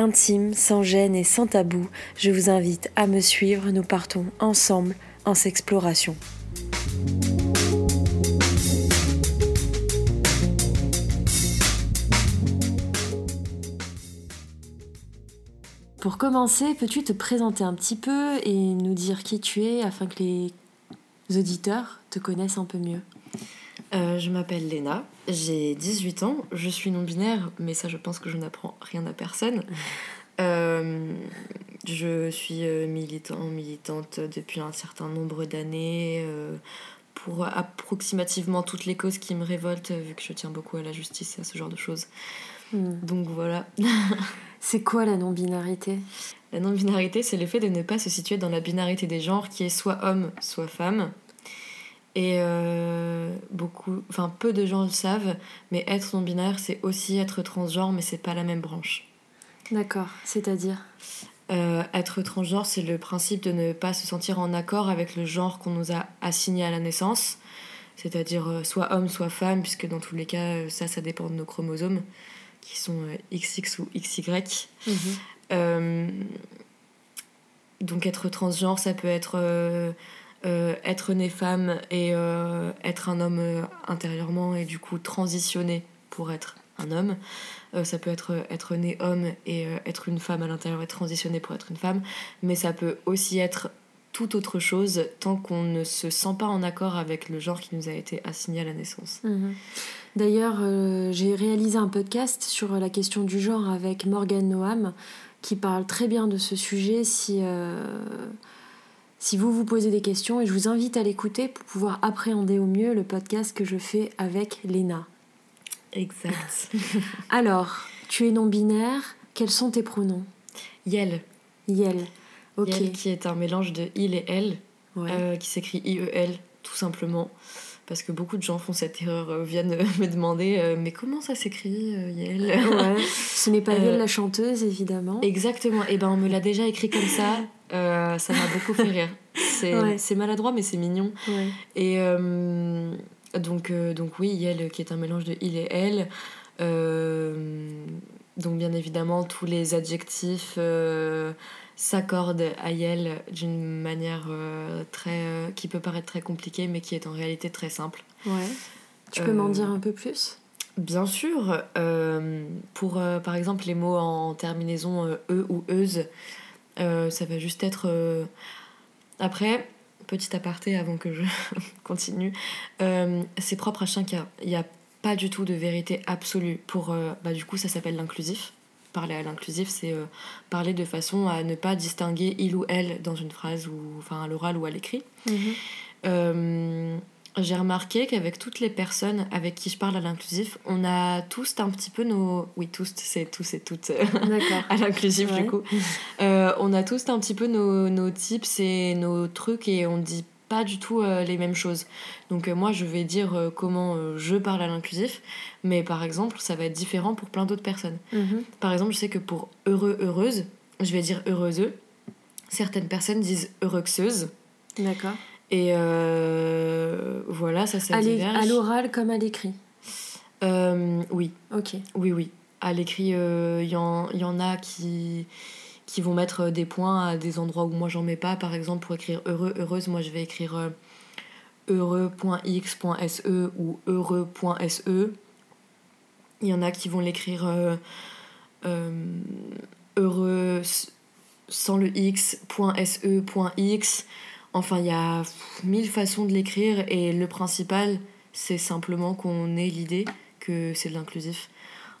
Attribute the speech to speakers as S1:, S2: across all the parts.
S1: intime, sans gêne et sans tabou. Je vous invite à me suivre, nous partons ensemble en s'exploration. Pour commencer, peux-tu te présenter un petit peu et nous dire qui tu es afin que les auditeurs te connaissent un peu mieux?
S2: Euh, je m'appelle Léna, j'ai 18 ans, je suis non-binaire, mais ça je pense que je n'apprends rien à personne. Euh, je suis euh, militant, militante depuis un certain nombre d'années pour approximativement toutes les causes qui me révoltent, vu que je tiens beaucoup à la justice et à ce genre de choses. Hmm. Donc voilà.
S1: c'est quoi la non-binarité?
S2: La non-binarité, c'est le fait de ne pas se situer dans la binarité des genres qui est soit homme, soit femme. Et euh, beaucoup, enfin peu de gens le savent, mais être non-binaire, c'est aussi être transgenre, mais c'est pas la même branche.
S1: D'accord, c'est-à-dire?
S2: Euh, Être transgenre, c'est le principe de ne pas se sentir en accord avec le genre qu'on nous a assigné à la naissance, c'est-à-dire euh, soit homme, soit femme, puisque dans tous les cas, ça, ça dépend de nos chromosomes, qui sont XX ou XY. Mhm. donc être transgenre, ça peut être euh, être né femme et euh, être un homme euh, intérieurement et du coup transitionner pour être un homme. ça peut être être né homme et être une femme à l'intérieur et transitionner pour être une femme. Mais ça peut aussi être tout autre chose tant qu'on ne se sent pas en accord avec le genre qui nous a été assigné à la naissance.
S1: Mhm. D'ailleurs, j'ai réalisé un podcast sur la question du genre avec Morgan Noam qui parle très bien de ce sujet. Si si vous vous posez des questions et je vous invite à l'écouter pour pouvoir appréhender au mieux le podcast que je fais avec Léna.
S2: Exact.
S1: Alors, tu es non-binaire, quels sont tes pronoms?
S2: Yel.
S1: Yel, ok.
S2: Yel qui est un mélange de il et elle, euh, qui s'écrit I-E-L tout simplement. Parce que beaucoup de gens font cette erreur, euh, viennent me demander euh, mais comment ça s'écrit Yel?
S1: Ouais. Ce n'est pas Yel la chanteuse évidemment.
S2: Exactement, et eh ben on me l'a déjà écrit comme ça euh, ça m'a beaucoup fait rire. C'est maladroit, mais c'est mignon. Et euh, donc, euh, donc, oui, Yel, qui est un mélange de il et elle. donc, bien évidemment, tous les adjectifs s'accordent à Yel d'une manière très, qui peut paraître très compliquée, mais qui est en réalité très simple.
S1: Ouais. Tu peux m'en dire un peu plus?
S2: Bien sûr. pour, par exemple, les mots en terminaison e ou euse, euh, ça va juste être. Euh, après, petit aparté avant que je continue, euh, c'est propre à chacun. Il n'y a pas du tout de vérité absolue. Pour, bah, du coup, ça s'appelle l'inclusif. Parler à l'inclusif, c'est parler de façon à ne pas distinguer il ou elle dans une phrase, ou enfin à l'oral ou à l'écrit. Mhm j'ai remarqué qu'avec toutes les personnes avec qui je parle à l'inclusif, on a tous un petit peu nos... Oui, tous, c'est tous et toutes euh, à l'inclusif du coup. Euh, on a tous un petit peu nos, nos tips et nos trucs et on dit pas du tout euh, les mêmes choses. Donc moi, je vais dire comment je parle à l'inclusif, mais par exemple, ça va être différent pour plein d'autres personnes. Mhm. Par exemple, je sais que pour heureux, heureuse, je vais dire heureuse. Certaines personnes disent heureuxeuse.
S1: D'accord.
S2: Et euh, voilà, ça, ça diverge.
S1: À l'oral comme à l'écrit
S2: euh, Oui.
S1: Ok.
S2: Oui, oui. À l'écrit, il euh, y, en, y en a qui, qui vont mettre des points à des endroits où moi j'en mets pas. Par exemple, pour écrire heureux, heureuse, moi je vais écrire heureux.x.se ou heureux.se. Il y en a qui vont l'écrire heureux sans le x.se.x. Enfin, il y a mille façons de l'écrire et le principal, c'est simplement qu'on ait l'idée que c'est de l'inclusif.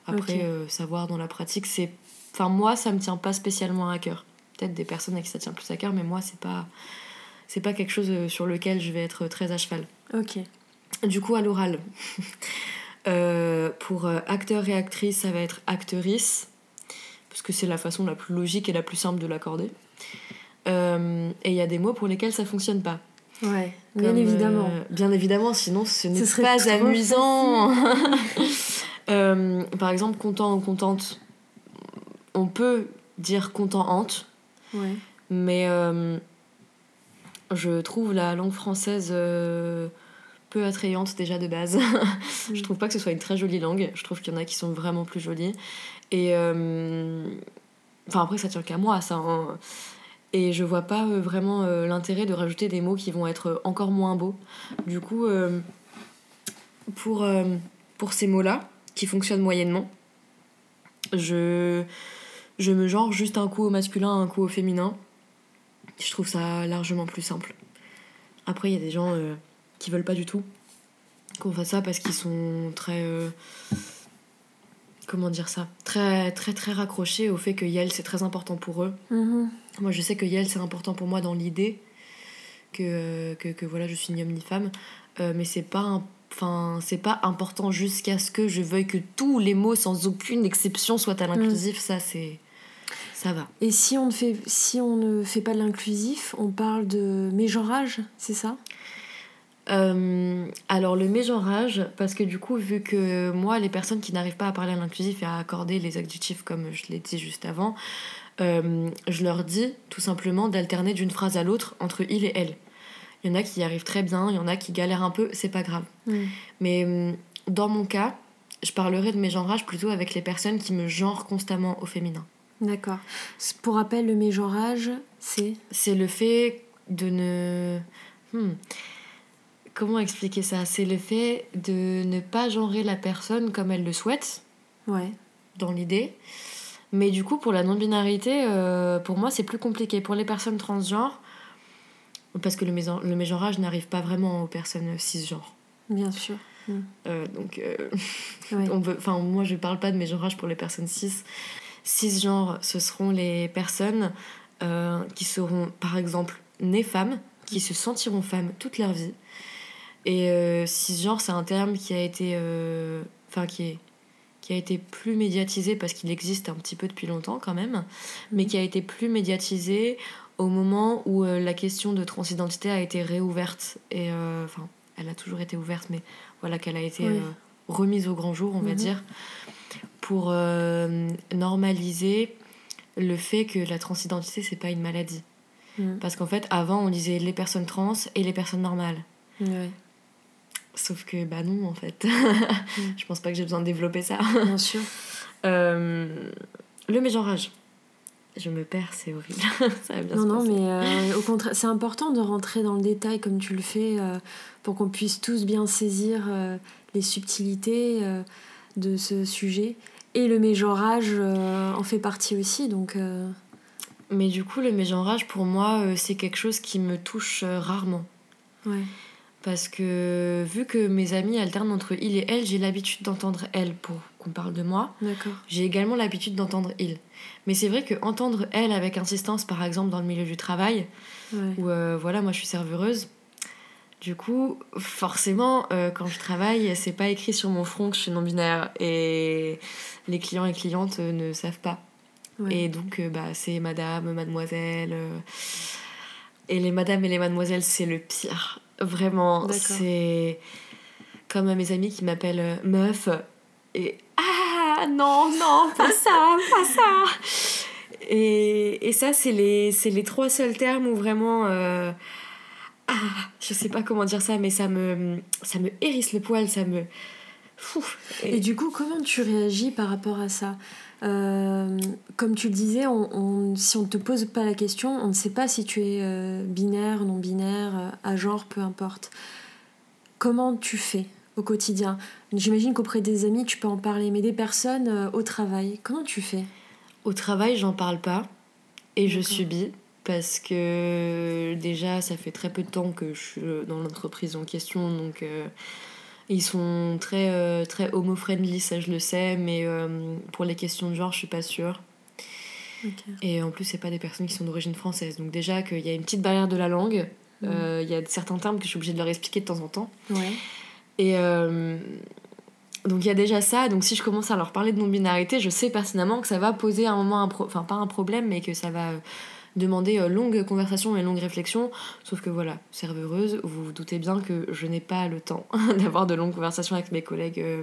S2: Après, euh, savoir dans la pratique, c'est. Enfin, moi, ça me tient pas spécialement à cœur. Peut-être des personnes à qui ça tient plus à cœur, mais moi, c'est pas. C'est pas quelque chose euh, sur lequel je vais être très à cheval.
S1: Ok.
S2: Du coup, à l'oral. Euh, pour acteur et actrice, ça va être actrice, parce que c'est la façon la plus logique et la plus simple de l'accorder. Euh, et il y a des mots pour lesquels ça fonctionne pas.
S1: Ouais, bien évidemment.
S2: Euh, bien évidemment, sinon ce n'est pas amusant. Euh, par exemple, content ou contente, on peut dire content-hante.
S1: Ouais.
S2: Mais je trouve la langue française peu attrayante déjà de base. je trouve pas que ce soit une très jolie langue. Je trouve qu'il y en a qui sont vraiment plus jolies. Et. Enfin, après, ça tient qu'à moi, ça. Hein. Et je vois pas euh, vraiment euh, l'intérêt de rajouter des mots qui vont être euh, encore moins beaux. Du coup, pour, pour ces mots-là, qui fonctionnent moyennement, je, je me genre juste un coup au masculin, un coup au féminin. Je trouve ça largement plus simple. Après, il y a des gens qui veulent pas du tout qu'on fasse ça parce qu'ils sont très comment dire ça très très très raccroché au fait que Yel c'est très important pour eux
S1: mm-hmm.
S2: moi je sais que Yel c'est important pour moi dans l'idée que, que, que, voilà je suis ni homme ni femme euh, mais c'est pas enfin c'est pas important jusqu'à ce que je veuille que tous les mots sans aucune exception soient à l'inclusif mm. ça c'est ça va
S1: et si on ne fait si on ne fait pas l'inclusif on parle de mégenrage c'est ça?
S2: Euh, alors le mégenrage, parce que du coup, vu que moi, les personnes qui n'arrivent pas à parler à l'inclusif et à accorder les adjectifs comme je l'ai dit juste avant, euh, je leur dis tout simplement d'alterner d'une phrase à l'autre entre il et elle. Il y en a qui y arrivent très bien, il y en a qui galèrent un peu, c'est pas grave. Mais euh, dans mon cas, je parlerai de mégenrage plutôt avec les personnes qui me genrent constamment au féminin.
S1: D'accord. Pour rappel, le mégenrage, c'est?
S2: C'est le fait de ne... Hmm comment expliquer ça? C'est le fait de ne pas genrer la personne comme elle le souhaite.
S1: Ouais.
S2: Dans l'idée. Mais du coup, pour la non-binarité, euh, pour moi, c'est plus compliqué. Pour les personnes transgenres, parce que le, le mégenrage n'arrive pas vraiment aux personnes cisgenres.
S1: Bien sûr.
S2: Mm. Euh, donc, euh, on veut, moi, je parle pas de mégenrage pour les personnes cis. Cisgenres, ce seront les personnes qui seront, par exemple, nées femmes, qui se sentiront femmes toute leur vie, et euh, cisgenre, c'est un terme qui a été. Euh, enfin, qui, est, qui a été plus médiatisé parce qu'il existe un petit peu depuis longtemps quand même, mais qui a été plus médiatisé au moment où euh, la question de transidentité a été réouverte. Et euh, enfin, elle a toujours été ouverte, mais voilà qu'elle a été remise au grand jour, on va mhm. dire, pour normaliser le fait que la transidentité, c'est pas une maladie. Mhm. Parce qu'en fait, avant, on disait les personnes trans et les personnes normales. Sauf que, bah non, en fait. Mm. je pense pas que j'ai besoin de développer ça.
S1: Bien sûr.
S2: Euh, le mégenrage. Je me perds, c'est horrible. ça va bien
S1: non, non, mais euh, au contraire, c'est important de rentrer dans le détail comme tu le fais euh, pour qu'on puisse tous bien saisir les subtilités de ce sujet. Et le mégenrage en fait partie aussi, donc.
S2: Mais du coup, le mégenrage, pour moi, c'est quelque chose qui me touche rarement.
S1: Ouais.
S2: Parce que vu que mes amis alternent entre il et elle, j'ai l'habitude d'entendre elle pour qu'on parle de moi.
S1: D'accord.
S2: J'ai également l'habitude d'entendre il. Mais c'est vrai que entendre elle avec insistance, par exemple dans le milieu du travail, où euh, voilà, moi je suis serveuse. Du coup, forcément, euh, quand je travaille, c'est pas écrit sur mon front que je suis non-binaire. Et les clients et clientes euh, ne savent pas. Et donc, bah, c'est madame, mademoiselle. Et les madames et les mademoiselles, c'est le pire. Vraiment, c'est comme mes amis qui m'appellent euh, meuf et ah non, non, pas ça, pas ça. Et, et ça, c'est les, les trois seuls termes où vraiment. Euh, ah, je sais pas comment dire ça, mais ça me, ça me hérisse le poil, ça me.
S1: Et... du coup, comment tu réagis par rapport à ça? Euh, Comme tu le disais, on, si on ne te pose pas la question, on ne sait pas si tu es euh, binaire, non binaire, euh, à genre, peu importe. Comment tu fais au quotidien? J'imagine qu'auprès des amis, tu peux en parler, mais des personnes au travail, comment tu fais?
S2: Au travail, j'en parle pas et je subis parce que déjà, ça fait très peu de temps que je suis dans l'entreprise en question, donc ils sont très, euh, très homo-friendly, ça je le sais, mais euh, pour les questions de genre, je suis pas sûre. Et en plus, c'est pas des personnes qui sont d'origine française. Donc, déjà, qu'il y a une petite barrière de la langue. Mm. Euh, il y a certains termes que je suis obligée de leur expliquer de temps en temps.
S1: Ouais.
S2: Et donc, il y a déjà ça. Donc, si je commence à leur parler de non-binarité, je sais personnellement que ça va poser un moment, un enfin, pas un problème, mais que ça va demander euh, longue conversation et longue réflexion. Sauf que voilà, serveureuse, vous vous doutez bien que je n'ai pas le temps d'avoir de longues conversations avec mes collègues euh,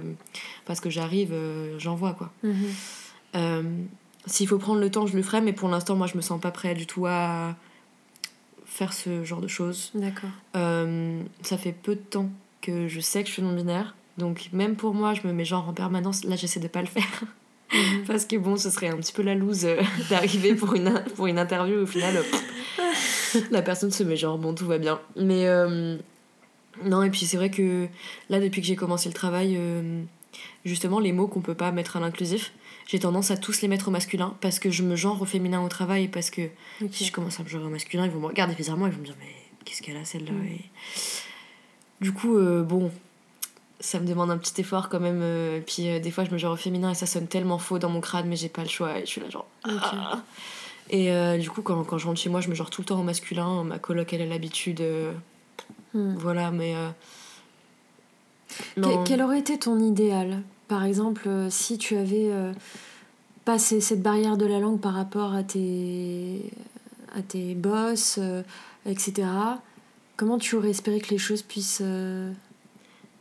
S2: parce que j'arrive, euh, j'envoie quoi.
S1: Mhm.
S2: S'il faut prendre le temps, je le ferai, mais pour l'instant, moi, je me sens pas prêt du tout à faire ce genre de choses.
S1: D'accord.
S2: Euh, ça fait peu de temps que je sais que je suis non-binaire. Donc même pour moi, je me mets genre en permanence. Là, j'essaie de pas le faire.
S1: Mhm.
S2: Parce que bon, ce serait un petit peu la loose euh, d'arriver pour une, pour une interview. Au final, euh, pff, la personne se met genre, bon, tout va bien. Mais euh, non, et puis c'est vrai que là, depuis que j'ai commencé le travail, euh, justement, les mots qu'on peut pas mettre à l'inclusif, j'ai tendance à tous les mettre au masculin parce que je me genre au féminin au travail parce que si je commence à me genre au masculin, ils vont me regarder bizarrement et ils vont me dire, mais qu'est-ce qu'elle a celle-là
S1: Mm.
S2: Et Du coup, bon, ça me demande un petit effort quand même. euh, puis euh, des fois, je me genre au féminin et ça sonne tellement faux dans mon crâne, mais j'ai pas le choix et je suis là genre. Ah. Et euh, du coup, quand, quand je rentre chez moi, je me genre tout le temps au masculin. Ma coloc, elle a l'habitude. euh,
S1: Hmm.
S2: voilà, mais.
S1: Que- quel aurait été ton idéal? Par exemple, si tu avais passé cette barrière de la langue par rapport à tes, à tes boss, etc., comment tu aurais espéré que les choses puissent...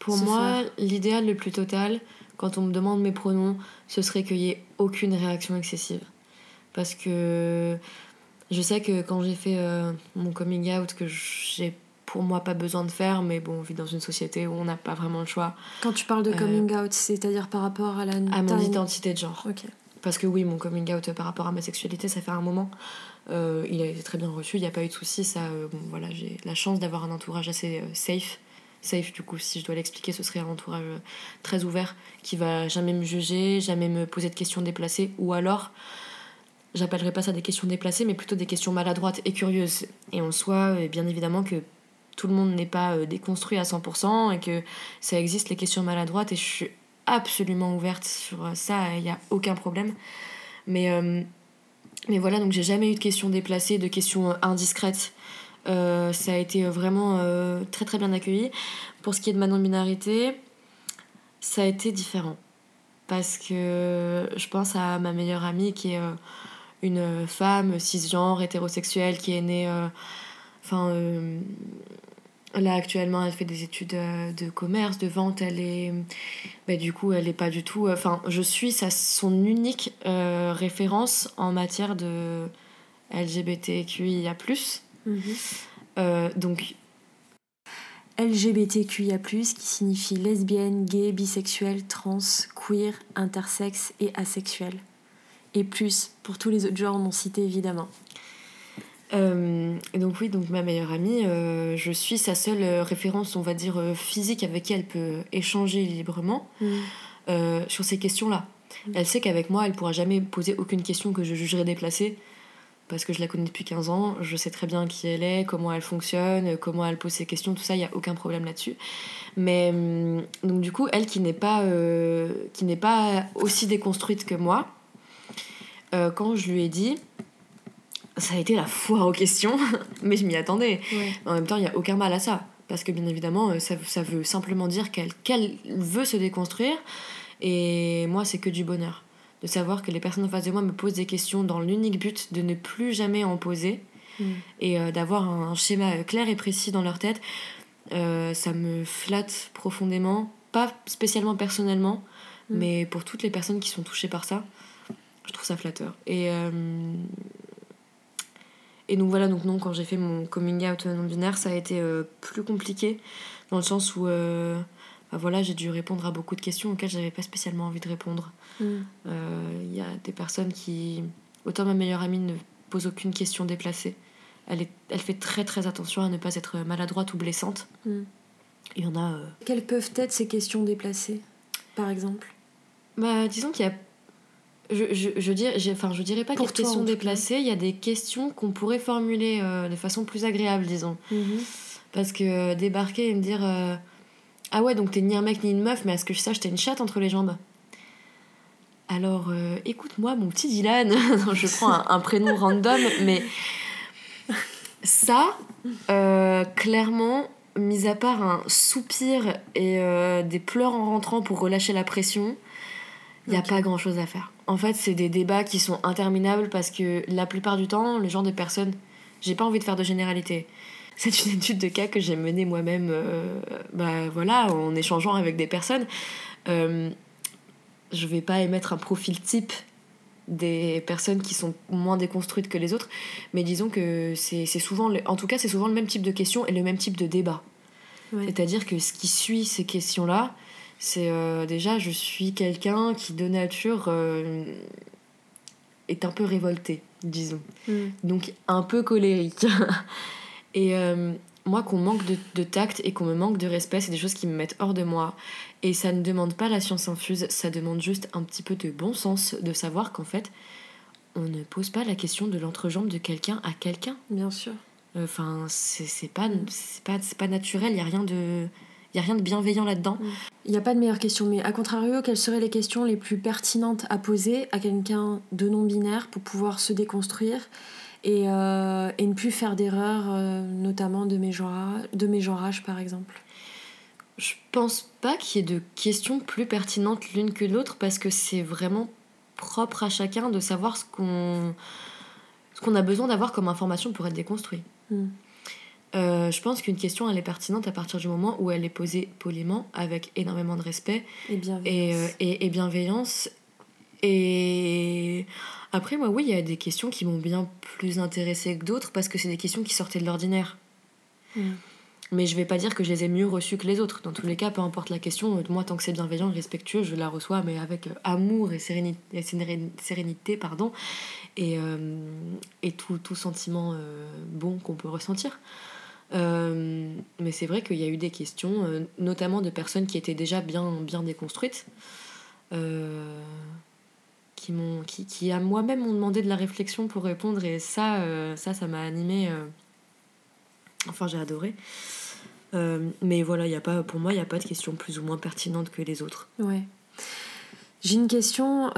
S2: Pour moi, l'idéal le plus total, quand on me demande mes pronoms, ce serait qu'il n'y ait aucune réaction excessive. Parce que je sais que quand j'ai fait euh, mon coming out, que j'ai pour moi pas besoin de faire, mais bon, on vit dans une société où on n'a pas vraiment le choix,
S1: Quand tu parles de
S2: Euh,
S1: coming out, c'est-à-dire par rapport à la...
S2: à mon identité de genre.
S1: Ok.
S2: Parce que oui, mon coming out par rapport à ma sexualité, ça fait un moment. Euh, il a été très bien reçu, il n'y a pas eu de soucis. Ça, bon, voilà, j'ai la chance d'avoir un entourage assez safe. Safe, du coup, si je dois l'expliquer, ce serait un entourage euh, très ouvert qui va jamais me juger, jamais me poser de questions déplacées. Ou alors, j'appellerais pas ça des questions déplacées, mais plutôt des questions maladroites et curieuses. Et en soi, euh, bien évidemment que tout le monde n'est pas euh, déconstruit à 100% et que ça existe les questions maladroites et je suis absolument ouverte sur ça, il n'y a aucun problème. Mais, mais voilà, donc j'ai jamais eu de questions déplacées, de questions indiscrètes. Euh, ça a été euh, vraiment euh, très très bien accueilli. Pour ce qui est de ma non-binarité, ça a été différent. Parce que je pense à ma meilleure amie qui est une femme cisgenre, hétérosexuelle, qui est née. Enfin. Là actuellement elle fait des études de commerce, de vente, elle est bah, du coup elle est pas du tout enfin je suis sa, son unique référence en matière de LGBTQIA+.
S1: Mhm.
S2: Euh, donc
S1: LGBTQIA+, qui signifie lesbienne, gay, bisexuel, trans, queer, intersexe et asexuel. Et plus, pour tous les autres genres non cités évidemment.
S2: Euh, et donc oui, donc ma meilleure amie, euh, je suis sa seule euh, référence, on va dire, euh, physique avec qui elle peut échanger librement euh, sur ces questions-là.
S1: Mm.
S2: Elle sait qu'avec moi, elle pourra jamais poser aucune question que je jugerai déplacée, parce que je la connais depuis 15 ans, je sais très bien qui elle est, comment elle fonctionne, comment elle pose ses questions, tout ça, il n'y a aucun problème là-dessus. Mais hum, donc du coup, elle qui n'est pas, euh, qui n'est pas aussi déconstruite que moi, euh, quand je lui ai dit, ça a été la foire aux questions, mais je m'y attendais.
S1: Ouais.
S2: En même temps, il n'y a aucun mal à ça. Parce que bien évidemment, euh, ça, ça veut simplement dire qu'elle qu'elle veut se déconstruire. Et moi, c'est que du bonheur. De savoir que les personnes en face de moi me posent des questions dans l'unique but de ne plus jamais en poser.
S1: Mm.
S2: Et euh, d'avoir un schéma euh, clair et précis dans leur tête. Euh, ça me flatte profondément. Pas spécialement personnellement,
S1: Mm.
S2: mais pour toutes les personnes qui sont touchées par ça. Je trouve ça flatteur. Et... euh, et donc voilà, donc non, quand j'ai fait mon coming out non-binaire, ça a été plus compliqué, dans le sens où bah voilà, j'ai dû répondre à beaucoup de questions auxquelles j'avais pas spécialement envie de répondre.
S1: Mm.
S2: Euh, Il y a des personnes qui... Autant ma meilleure amie ne pose aucune question déplacée. Elle, est, elle fait très très attention à ne pas être maladroite ou blessante.
S1: Mm.
S2: Il y en a... euh,
S1: Quelles peuvent être ces questions déplacées, par exemple?
S2: Bah, disons qu'il y a. Je, je, je, dirais, j'ai- enfin, je dirais pas qu'il y a de
S1: toi,
S2: questions déplacées, il y a des questions qu'on pourrait formuler euh, de façon plus agréable, disons.
S1: Mhm.
S2: Parce que débarquer et me dire Ah ouais, donc t'es ni un mec ni une meuf, mais à ce que je sache, t'as une chatte entre les jambes. Alors, euh, écoute-moi, mon petit Dylan. Je prends un, un prénom random, mais ça, euh, clairement, mis à part un soupir et euh, des pleurs en rentrant pour relâcher la pression, Il n'y a pas grand chose à faire. En fait, c'est des débats qui sont interminables parce que la plupart du temps, le genre de personnes. J'ai pas envie de faire de généralité. C'est une étude de cas que j'ai menée moi-même, euh, bah, voilà, en échangeant avec des personnes. Euh, je vais pas émettre un profil type des personnes qui sont moins déconstruites que les autres, mais disons que c'est souvent, en tout cas, c'est souvent le même type de questions et le même type de débat. C'est-à-dire que ce qui suit ces questions-là, c'est euh, déjà, je suis quelqu'un qui de nature euh, est un peu révolté, disons. Mm. Donc un peu colérique. et euh, moi, qu'on manque de, de, tact et qu'on me manque de respect, c'est des choses qui me mettent hors de moi. Et ça ne demande pas la science infuse, ça demande juste un petit peu de bon sens, de savoir qu'en fait, on ne pose pas la question de l'entrejambe de quelqu'un à quelqu'un.
S1: Bien sûr.
S2: Enfin, c'est pas, pas, pas naturel, il n'y a rien de il n'y a rien de bienveillant là-dedans.
S1: Il n'y a pas de meilleure question, mais à contrario, quelles seraient les questions les plus pertinentes à poser à quelqu'un de non-binaire pour pouvoir se déconstruire et, euh, et ne plus faire d'erreurs, euh, notamment de mes, de mes genrages par exemple
S2: Je pense pas qu'il y ait de questions plus pertinentes l'une que l'autre parce que c'est vraiment propre à chacun de savoir ce qu'on ce qu'on a besoin d'avoir comme information pour être déconstruit. Hmm. Euh, je pense qu'une question, elle est pertinente à partir du moment où elle est posée poliment, avec énormément de respect
S1: et bienveillance.
S2: Et, euh, et, bienveillance. Et après, moi, oui, il y a des questions qui m'ont bien plus intéressée que d'autres parce que c'est des questions qui sortaient de l'ordinaire. Mm. Mais je vais pas dire que je les ai mieux reçues que les autres. Dans tous les cas, peu importe la question, moi, tant que c'est bienveillant et respectueux, je la reçois, mais avec euh, amour et sérénité, sérénité pardon, et, et tout, tout sentiment bon qu'on peut ressentir. Euh, mais c'est vrai qu'il y a eu des questions, euh, notamment de personnes qui étaient déjà bien, bien déconstruites, euh, qui, m'ont, qui, qui à moi-même m'ont demandé de la réflexion pour répondre, et ça, ça, ça m'a animé. Enfin, j'ai adoré. mais voilà, y a pas, pour moi, il n'y a pas de questions plus ou moins pertinentes que les autres.
S1: Ouais. J'ai une question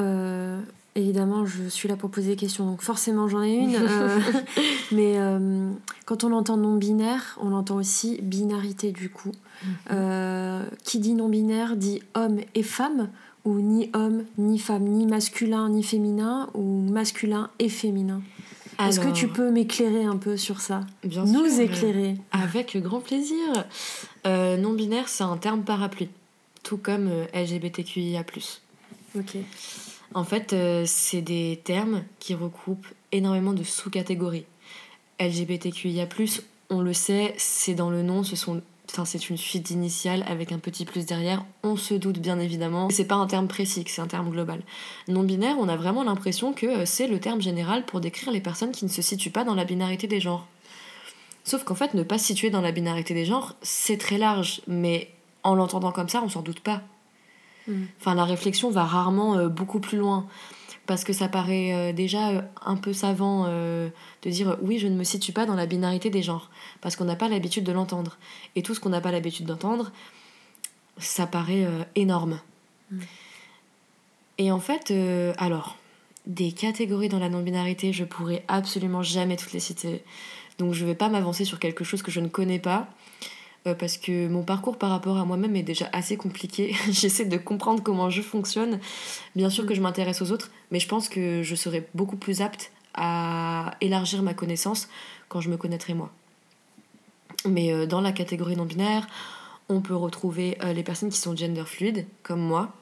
S1: Évidemment, je suis là pour poser des questions, donc forcément j'en ai une. Euh, mais euh, quand on entend non-binaire, on entend aussi binarité du coup. Mhm. Euh, qui dit non-binaire dit homme et femme, ou ni homme, ni femme, ni masculin, ni féminin, ou masculin et féminin. Est-ce que tu peux m'éclairer un peu sur ça?
S2: Bien
S1: Nous éclairer
S2: Avec grand plaisir. non-binaire, c'est un terme parapluie, tout comme LGBTQIA.
S1: Ok.
S2: En fait, euh, c'est des termes qui recoupent énormément de sous-catégories. LGBTQIA, on le sait, c'est dans le nom, ce sont Enfin, c'est une suite d'initiales avec un petit plus derrière. On se doute bien évidemment. C'est pas un terme précis, c'est un terme global. Non-binaire, on a vraiment l'impression que euh, c'est le terme général pour décrire les personnes qui ne se situent pas dans la binarité des genres. Sauf qu'en fait, ne pas se situer dans la binarité des genres, c'est très large, mais en l'entendant comme ça, on s'en doute pas. Mm. Enfin, la réflexion va rarement euh, beaucoup plus loin. Parce que ça paraît euh, déjà euh, un peu savant de dire oui, je ne me situe pas dans la binarité des genres. Parce qu'on n'a pas l'habitude de l'entendre. Et tout ce qu'on n'a pas l'habitude d'entendre, ça paraît énorme. Mm. Et en fait, alors, des catégories dans la non-binarité, je pourrais absolument jamais toutes les citer. Donc je ne vais pas m'avancer sur quelque chose que je ne connais pas. Euh, parce que mon parcours par rapport à moi-même est déjà assez compliqué. J'essaie de comprendre comment je fonctionne. Bien sûr que je m'intéresse aux autres, mais je pense que je serai beaucoup plus apte à élargir ma connaissance quand je me connaîtrai moi. Mais euh, dans la catégorie non binaire, on peut retrouver euh, les personnes qui sont gender fluides, comme moi.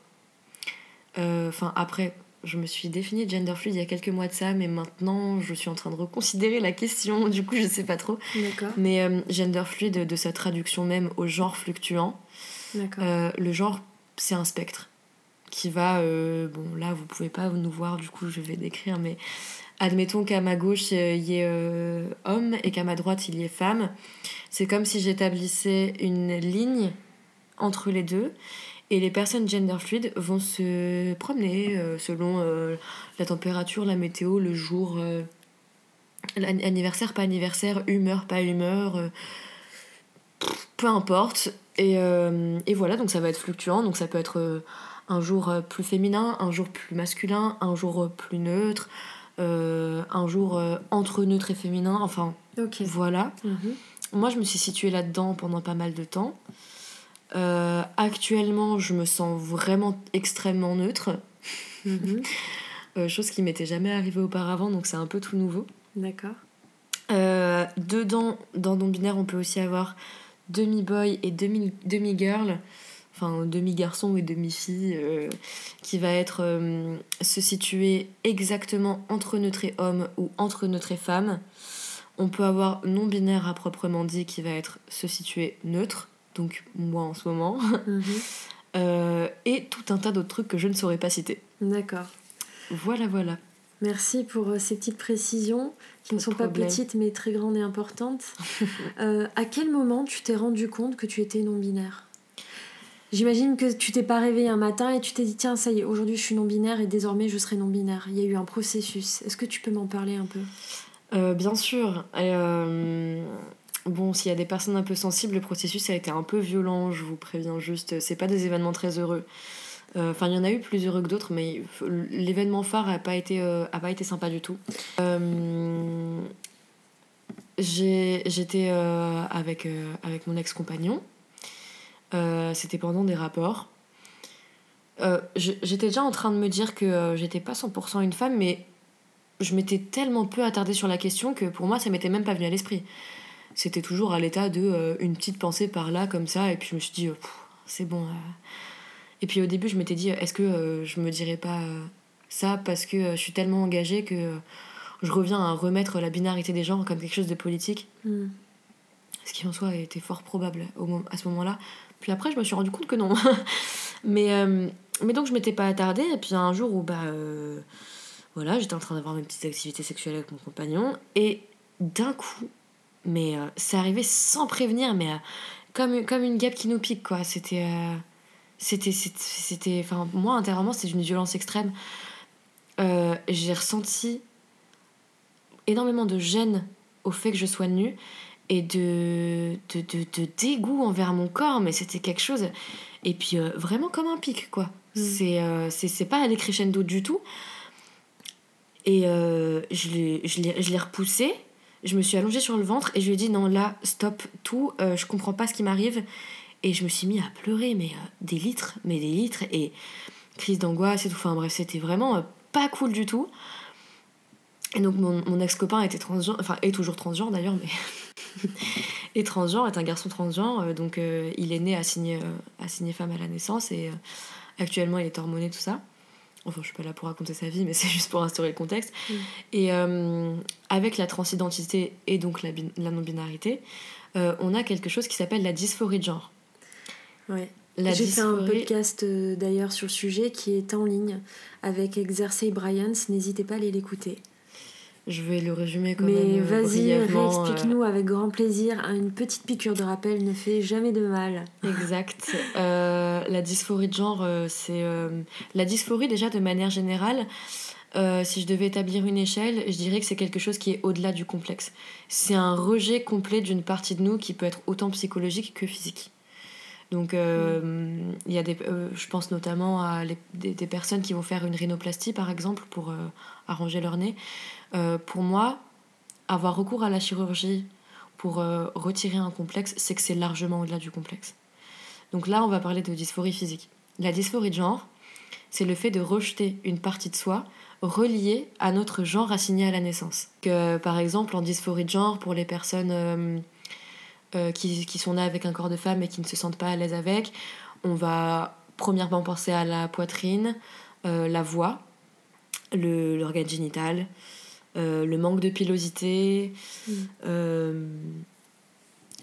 S2: Enfin, après, je me suis définie gender fluid il y a quelques mois de ça, mais maintenant je suis en train de reconsidérer la question, du coup je sais pas trop. Mais euh, gender fluid de, sa traduction même au genre fluctuant. Euh, le genre, c'est un spectre qui va. Euh, bon, là vous pouvez pas nous voir, du coup je vais décrire, mais admettons qu'à ma gauche il y ait homme et qu'à ma droite il y ait femme. C'est comme si j'établissais une ligne entre les deux et les personnes gender fluides vont se promener euh, selon euh, la température, la météo, le jour, euh, anniversaire, pas anniversaire, humeur, pas humeur, peu importe. Et, et, voilà, donc ça va être fluctuant. Donc ça peut être un jour plus féminin, un jour plus masculin, un jour plus neutre, un jour entre neutre et féminin. Enfin, voilà. Mhm. Moi, je me suis située là-dedans pendant pas mal de temps. Euh, actuellement, je me sens vraiment extrêmement neutre. Mhm. chose qui m'était jamais arrivée auparavant, donc c'est un peu tout nouveau.
S1: D'accord.
S2: dedans, dans non-binaire, on peut aussi avoir demi-boy et demi-girl enfin demi-garçon et demi-fille, euh, qui va être euh, se situer exactement entre neutre et homme ou entre neutre et femme. On peut avoir non-binaire à proprement dit qui va être se situer neutre, donc moi en ce moment, mhm. euh, et tout un tas d'autres trucs que je ne saurais pas citer.
S1: D'accord.
S2: Voilà, voilà.
S1: Merci pour ces petites précisions qui ne sont pas petites mais très grandes et importantes. à quel moment tu t'es rendu compte que tu étais non-binaire? J'imagine que tu t'es pas réveillé un matin et tu t'es dit tiens ça y est aujourd'hui je suis non binaire et désormais je serai non binaire. Il y a eu un processus. Est-ce que tu peux m'en parler un peu?
S2: Euh, Bien sûr. Euh, bon s'il y a des personnes un peu sensibles le processus a été un peu violent. Je vous préviens juste. C'est pas des événements très heureux. Euh, enfin il y en a eu plus heureux que d'autres mais l'événement phare a pas été a pas été sympa du tout. J'étais avec mon ex compagnon. Euh, c'était pendant des rapports. Euh, j'étais déjà en train de me dire que euh, j'étais pas 100% une femme, mais je m'étais tellement peu attardée sur la question que pour moi, ça m'était même pas venu à l'esprit. C'était toujours à l'état de une petite pensée par là, comme ça, et puis je me suis dit, c'est bon. Et puis au début, je m'étais dit, est-ce que je me dirais pas ça parce que je suis tellement engagée que je reviens à remettre la binarité des genres comme quelque chose de politique hmm. Ce qui en soi était fort probable au, à ce moment-là. Puis après, je me suis rendu compte que non. mais, euh, mais donc, je m'étais pas attardée. Et puis un jour où, bah, euh, voilà, j'étais en train d'avoir mes petites activités sexuelles avec mon compagnon. Et d'un coup, mais euh, c'est arrivé sans prévenir, mais comme, comme une guêpe qui nous pique, quoi. C'était. c'était. C'était. Enfin, moi, intérieurement, c'était une violence extrême. J'ai ressenti énormément de gêne au fait que je sois nue et de, de, de, dégoût envers mon corps, mais c'était quelque chose. Et puis euh, vraiment comme un pic, quoi. Mm. Euh, c'est, c'est, pas aller crescendo du tout. Et euh, je l'ai repoussé, je me suis allongée sur le ventre et je lui ai dit non, là, stop tout, je comprends pas ce qui m'arrive. Et je me suis mis à pleurer, mais des litres, mais des litres, et crise d'angoisse et tout. Enfin bref, c'était vraiment pas cool du tout. Et donc mon, mon ex-copain était transgenre, enfin est toujours transgenre d'ailleurs, mais et transgenre, est un garçon transgenre, euh, donc euh, il est né assigné, assigné euh, femme à la naissance et actuellement il est hormoné, tout ça. Enfin, je suis pas là pour raconter sa vie, mais c'est juste pour instaurer le contexte. Mm. Et avec la transidentité et donc la, la non-binarité, on a quelque chose qui s'appelle la dysphorie de genre.
S1: Ouais. J'ai fait un podcast d'ailleurs sur le sujet qui est en ligne avec Exercey Bryant. N'hésitez pas à aller l'écouter.
S2: Je vais le résumer comme
S1: Mais vas-y, explique-nous avec grand plaisir. Une petite piqûre de rappel ne fait jamais de mal.
S2: Exact. Euh, la dysphorie de genre, euh, c'est... Euh, la dysphorie, déjà, de manière générale, si je devais établir une échelle, je dirais que c'est quelque chose qui est au-delà du complexe. C'est un rejet complet d'une partie de nous qui peut être autant psychologique que physique. Donc, a des, je pense notamment à des, personnes qui vont faire une rhinoplastie, par exemple, pour arranger leur nez. Euh, pour moi, avoir recours à la chirurgie pour euh, retirer un complexe, c'est que c'est largement au-delà du complexe. Donc là, on va parler de dysphorie physique. La dysphorie de genre, c'est le fait de rejeter une partie de soi reliée à notre genre assigné à la naissance. Que, par exemple, en dysphorie de genre, pour les personnes euh, qui, qui, sont nées avec un corps de femme et qui ne se sentent pas à l'aise avec, on va premièrement penser à la poitrine, la voix, l'organe génital, euh, le manque de pilosité, mm. euh,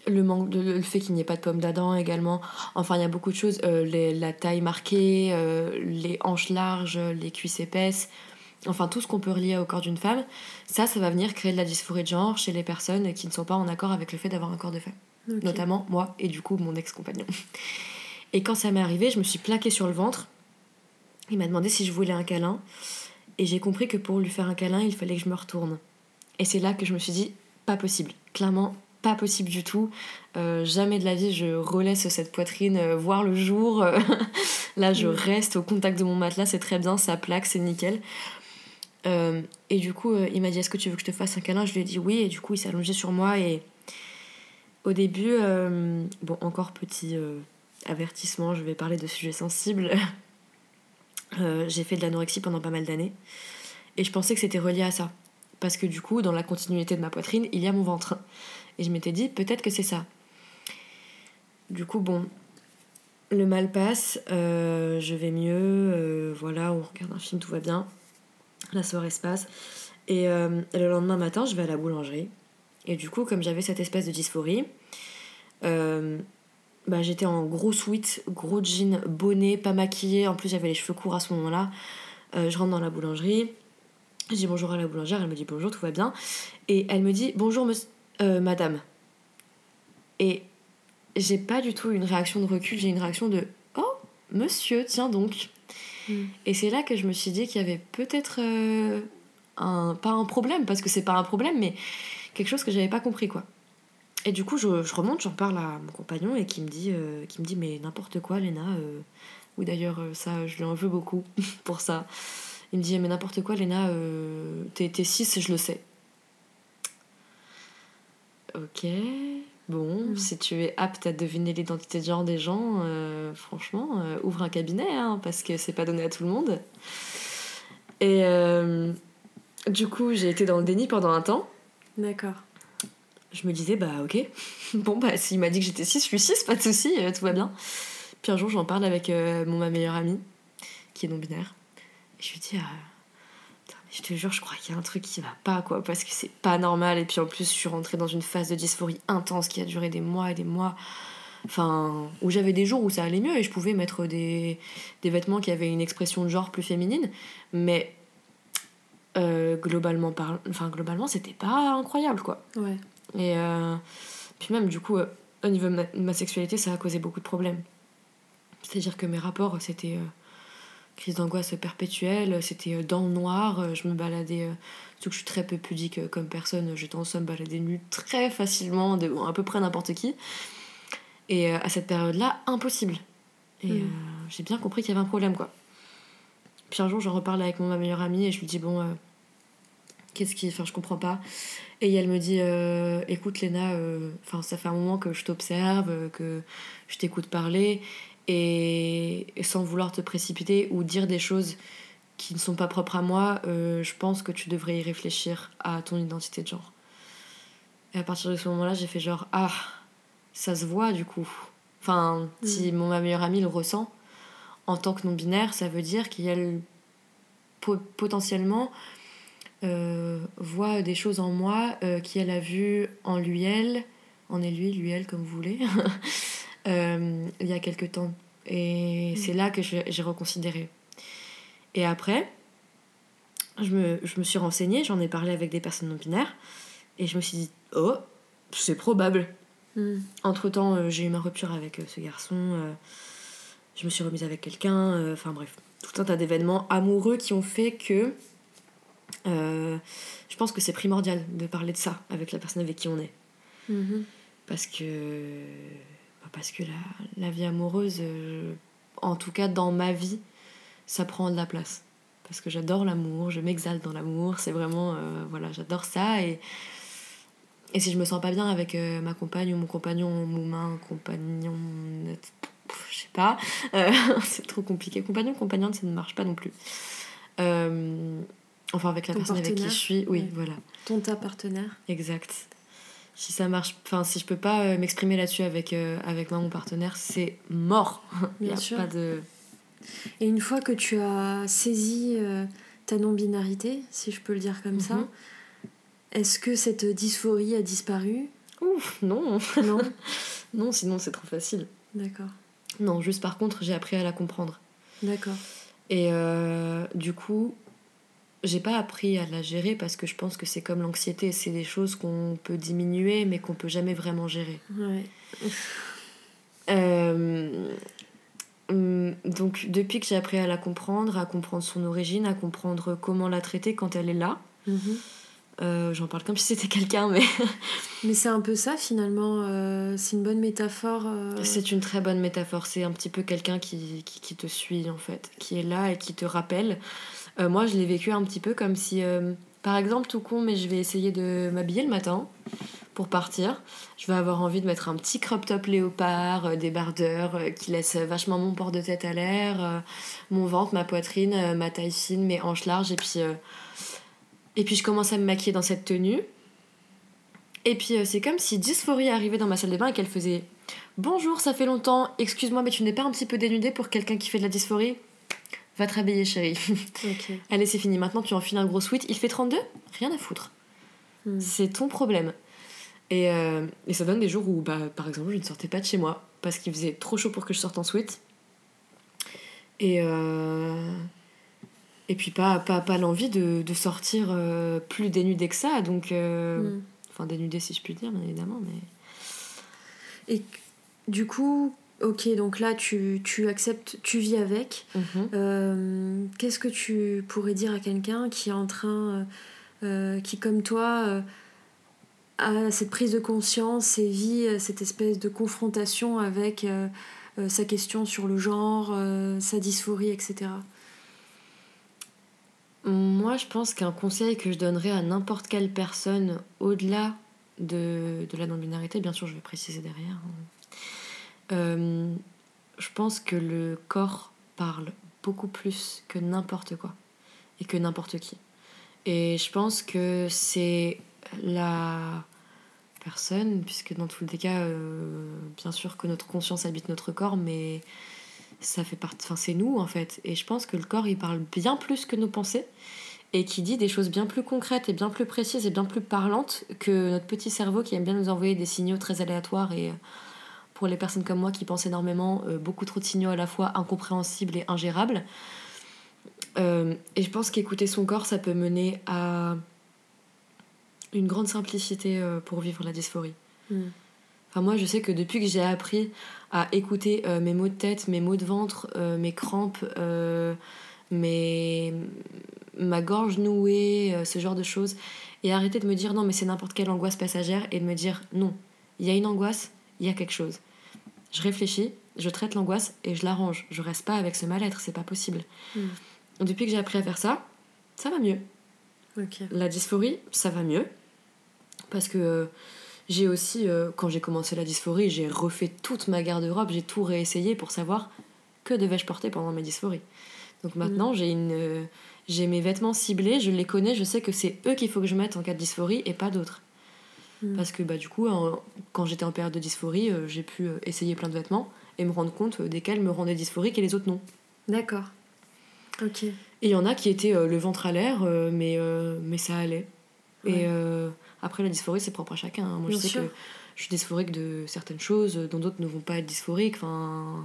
S2: le, manque de, le fait qu'il n'y ait pas de pomme d'Adam également. Enfin, il y a beaucoup de choses. Euh, la taille marquée, les hanches larges, les cuisses épaisses. Enfin, tout ce qu'on peut relier au corps d'une femme, ça, ça va venir créer de la dysphorie de genre chez les personnes qui ne sont pas en accord avec le fait d'avoir un corps de femme. Notamment moi et du coup mon ex-compagnon. Et quand ça m'est arrivé, je me suis plaquée sur le ventre. Il m'a demandé si je voulais un câlin. Et j'ai compris que pour lui faire un câlin, il fallait que je me retourne. Et c'est là que je me suis dit, pas possible. Clairement, pas possible du tout. Euh, jamais de la vie je relaisse cette poitrine euh, voir le jour. là, je mm. reste au contact de mon matelas, c'est très bien, ça plaque, c'est nickel. Euh, et du coup, il m'a dit Est-ce que tu veux que je te fasse un câlin? Je lui ai dit oui, et du coup, il s'est allongé sur moi. Et au début, bon, encore petit avertissement, je vais parler de sujets sensibles. euh, j'ai fait de l'anorexie pendant pas mal d'années. Et je pensais que c'était relié à ça. Parce que du coup, dans la continuité de ma poitrine, il y a mon ventre. Et je m'étais dit, peut-être que c'est ça. Du coup, bon, le mal passe, euh, je vais mieux, euh, voilà, on regarde un film, tout va bien. La soirée se passe. Et le lendemain matin, je vais à la boulangerie. Et du coup, comme j'avais cette espèce de dysphorie, bah, j'étais en gros sweat, gros jean, bonnet, pas maquillée. En plus, j'avais les cheveux courts à ce moment-là. Euh, je rentre dans la boulangerie. Je dis bonjour à la boulangère. Elle me dit bonjour, tout va bien. Et elle me dit bonjour, euh, madame. Et j'ai pas du tout une réaction de recul. J'ai une réaction de oh, monsieur, tiens donc. Hmm. Et c'est là que je me suis dit qu'il y avait peut-être euh, un. Pas un problème, parce que c'est pas un problème, mais quelque chose que j'avais pas compris, quoi. Et du coup, je, remonte, j'en parle à mon compagnon et qui me dit, euh, qui me dit mais n'importe quoi, Léna. Euh, ou d'ailleurs, ça, je lui en veux beaucoup pour ça. Il me dit mais n'importe quoi, Léna, t'es 6, je le sais. Ok, bon, mm. si tu es apte à deviner l'identité de genre des gens, franchement, ouvre un cabinet, hein, parce que c'est pas donné à tout le monde. Et du coup, j'ai été dans le déni pendant un temps.
S1: D'accord
S2: je me disais, bah ok, bon, bah s'il m'a dit que j'étais 6, je suis 6, pas de souci, euh, tout va bien. Puis un jour, j'en parle avec euh, mon, ma meilleure amie, qui est non-binaire. Et je lui dis, euh, je te jure, je crois qu'il y a un truc qui va pas, quoi, parce que c'est pas normal. Et puis en plus, je suis rentrée dans une phase de dysphorie intense qui a duré des mois et des mois. Enfin, où j'avais des jours où ça allait mieux et je pouvais mettre des, des vêtements qui avaient une expression de genre plus féminine. Mais globalement, par... enfin, globalement, c'était pas incroyable, quoi.
S1: Ouais.
S2: Et euh, puis même, du coup, euh, au niveau de ma, sexualité, ça a causé beaucoup de problèmes. C'est-à-dire que mes rapports, c'était euh, crise d'angoisse perpétuelle, c'était dans le noir, je me baladais, surtout que je suis très peu pudique comme personne, j'étais en somme baladée nue très facilement, de à peu près n'importe qui. Et à cette période-là, impossible. Et mm. j'ai bien compris qu'il y avait un problème, quoi. Puis un jour, j'en reparle avec mon, ma meilleure amie et je lui dis, bon, qu'est-ce qui. Enfin, je comprends pas. Et elle me dit euh, Écoute, Léna, euh, enfin ça fait un moment que je t'observe, que je t'écoute parler, et, sans vouloir te précipiter ou dire des choses qui ne sont pas propres à moi, euh, je pense que tu devrais y réfléchir à ton identité de genre. Et à partir de ce moment-là, j'ai fait genre Ah, ça se voit du coup. Enfin, si mm. mon ma meilleure amie le ressent, en tant que non-binaire, ça veut dire a potentiellement euh, voit des choses en moi euh, qu'elle a vu en lui, elle, en elle, lui, lui, elle, comme vous voulez, euh, il y a quelque temps. Et mm. c'est là que j'ai reconsidéré. Et après, je me, je me suis renseignée, j'en ai parlé avec des personnes non binaires, et je me suis dit, oh, c'est probable. Mm. Entre-temps, j'ai eu ma rupture avec ce garçon, je me suis remise avec quelqu'un, enfin bref, tout un tas d'événements amoureux qui ont fait que euh, je pense que c'est primordial de parler de ça avec la personne avec qui on est. Mm-hmm. Parce que, parce que la, la vie amoureuse, euh, en tout cas dans ma vie, ça prend de la place. Parce que j'adore l'amour, je m'exalte dans l'amour, c'est vraiment, euh, voilà, j'adore ça. Et, et si je me sens pas bien avec ma compagne ou mon compagnon mon compagnon, je sais pas, c'est trop compliqué. Compagnon, compagnonne, ça ne marche pas non plus. Euh, Enfin, avec la personne avec qui je suis, oui, voilà.
S1: Ton ta partenaire.
S2: Exact. Si ça marche, enfin, si je peux pas euh, m'exprimer là-dessus avec, euh, avec mon partenaire, c'est mort. Bien sûr. Pas de...
S1: Et une fois que tu as saisi euh, ta non-binarité, si je peux le dire comme ça, mhm. est-ce que cette dysphorie a disparu?
S2: Ouf, non. Non. non, sinon c'est trop facile.
S1: D'accord.
S2: Non, juste par contre, j'ai appris à la comprendre.
S1: D'accord.
S2: Et du coup, j'ai pas appris à la gérer parce que je pense que c'est comme l'anxiété, c'est des choses qu'on peut diminuer mais qu'on peut jamais vraiment gérer.
S1: Ouais.
S2: Euh, hum, donc depuis que j'ai appris à la comprendre, à comprendre son origine, à comprendre comment la traiter quand elle est là, mhm. euh, j'en parle comme si c'était quelqu'un, mais...
S1: mais c'est un peu ça finalement, euh, c'est une bonne métaphore.
S2: C'est une très bonne métaphore, c'est un petit peu quelqu'un qui, qui, qui, te suit en fait, qui est là et qui te rappelle euh, moi, je l'ai vécu un petit peu comme si, euh, par exemple, tout con, mais je vais essayer de m'habiller le matin pour partir. Je vais avoir envie de mettre un petit crop top léopard, euh, euh, qui laissent vachement mon port de tête à l'air, mon ventre, ma poitrine, ma taille fine, mes hanches larges. Et puis, et puis je commence à me maquiller dans cette tenue. Et puis c'est comme si Dysphorie arrivait dans ma salle de bain et qu'elle faisait Bonjour, ça fait longtemps, excuse-moi, mais tu n'es pas un petit peu dénudée pour quelqu'un qui fait de la dysphorie? Va te rhabiller, chérie. Allez, c'est fini. Maintenant, tu enfiles un gros sweat. Il fait 32 Rien à foutre. Hmm. C'est ton problème. Et, euh, et, ça donne des jours où, bah, par exemple, je ne sortais pas de chez moi parce qu'il faisait trop chaud pour que je sorte en sweat. Et, euh, et puis, pas, pas, pas l'envie de, de, sortir euh, plus dénudée que ça. Donc, hmm. enfin, dénudée si je puis dire, bien évidemment. Mais...
S1: Et du coup, ok, donc là tu, tu, acceptes, tu vis avec. Mhm. Qu'est-ce que tu pourrais dire à quelqu'un qui est en train, qui comme toi à cette prise de conscience et vit euh, cette espèce de confrontation avec euh, euh, sa question sur le genre, sa dysphorie, etc.
S2: Moi, je pense qu'un conseil que je donnerais à n'importe quelle personne au-delà de, de la non-binarité, bien sûr, je vais préciser derrière, hein. Je pense que le corps parle beaucoup plus que n'importe quoi et que n'importe qui. Et je pense que c'est la personne, puisque dans tous les cas, euh, bien sûr que notre conscience habite notre corps, mais ça fait partie, enfin c'est nous en fait. Et je pense que le corps il parle bien plus que nos pensées et qui dit des choses bien plus concrètes et bien plus précises et bien plus parlantes que notre petit cerveau qui aime bien nous envoyer des signaux très aléatoires et euh, pour les personnes comme moi qui pensent énormément, euh, beaucoup trop de signaux à la fois incompréhensibles et ingérables. et je pense qu'écouter son corps, ça peut mener à une grande simplicité euh, pour vivre la dysphorie. Hmm. Enfin, moi, je sais que depuis que j'ai appris à écouter euh, mes maux de tête, mes maux de ventre, euh, mes crampes, mes... ma gorge nouée, ce genre de choses, et arrêter de me dire non, mais c'est n'importe quelle angoisse passagère, et de me dire non, il y a une angoisse, il y a quelque chose. Je réfléchis, je traite l'angoisse et je l'arrange. Je reste pas avec ce mal-être, c'est pas possible. Hmm. Depuis que j'ai appris à faire ça, ça va mieux. La dysphorie, ça va mieux. Parce que j'ai aussi, euh, quand j'ai commencé la dysphorie, j'ai refait toute ma garde-robe, j'ai tout réessayé pour savoir que devais-je porter pendant mes dysphories. Donc maintenant, mm. j'ai une euh, j'ai mes vêtements ciblés, je les connais, je sais que c'est eux qu'il faut que je mette en cas de dysphorie et pas d'autres. Mm. Parce que bah, du coup, quand j'étais en période de dysphorie, euh, j'ai pu essayer plein de vêtements et me rendre compte desquels me rendaient dysphorique et les autres non.
S1: D'accord. Ok. Et
S2: il y en a qui étaient le ventre à l'air, mais, mais ça allait. Et après, la dysphorie, c'est propre à chacun. Hein. Moi, je sais que je suis dysphorique de certaines choses, dont d'autres ne vont pas être dysphoriques. Enfin...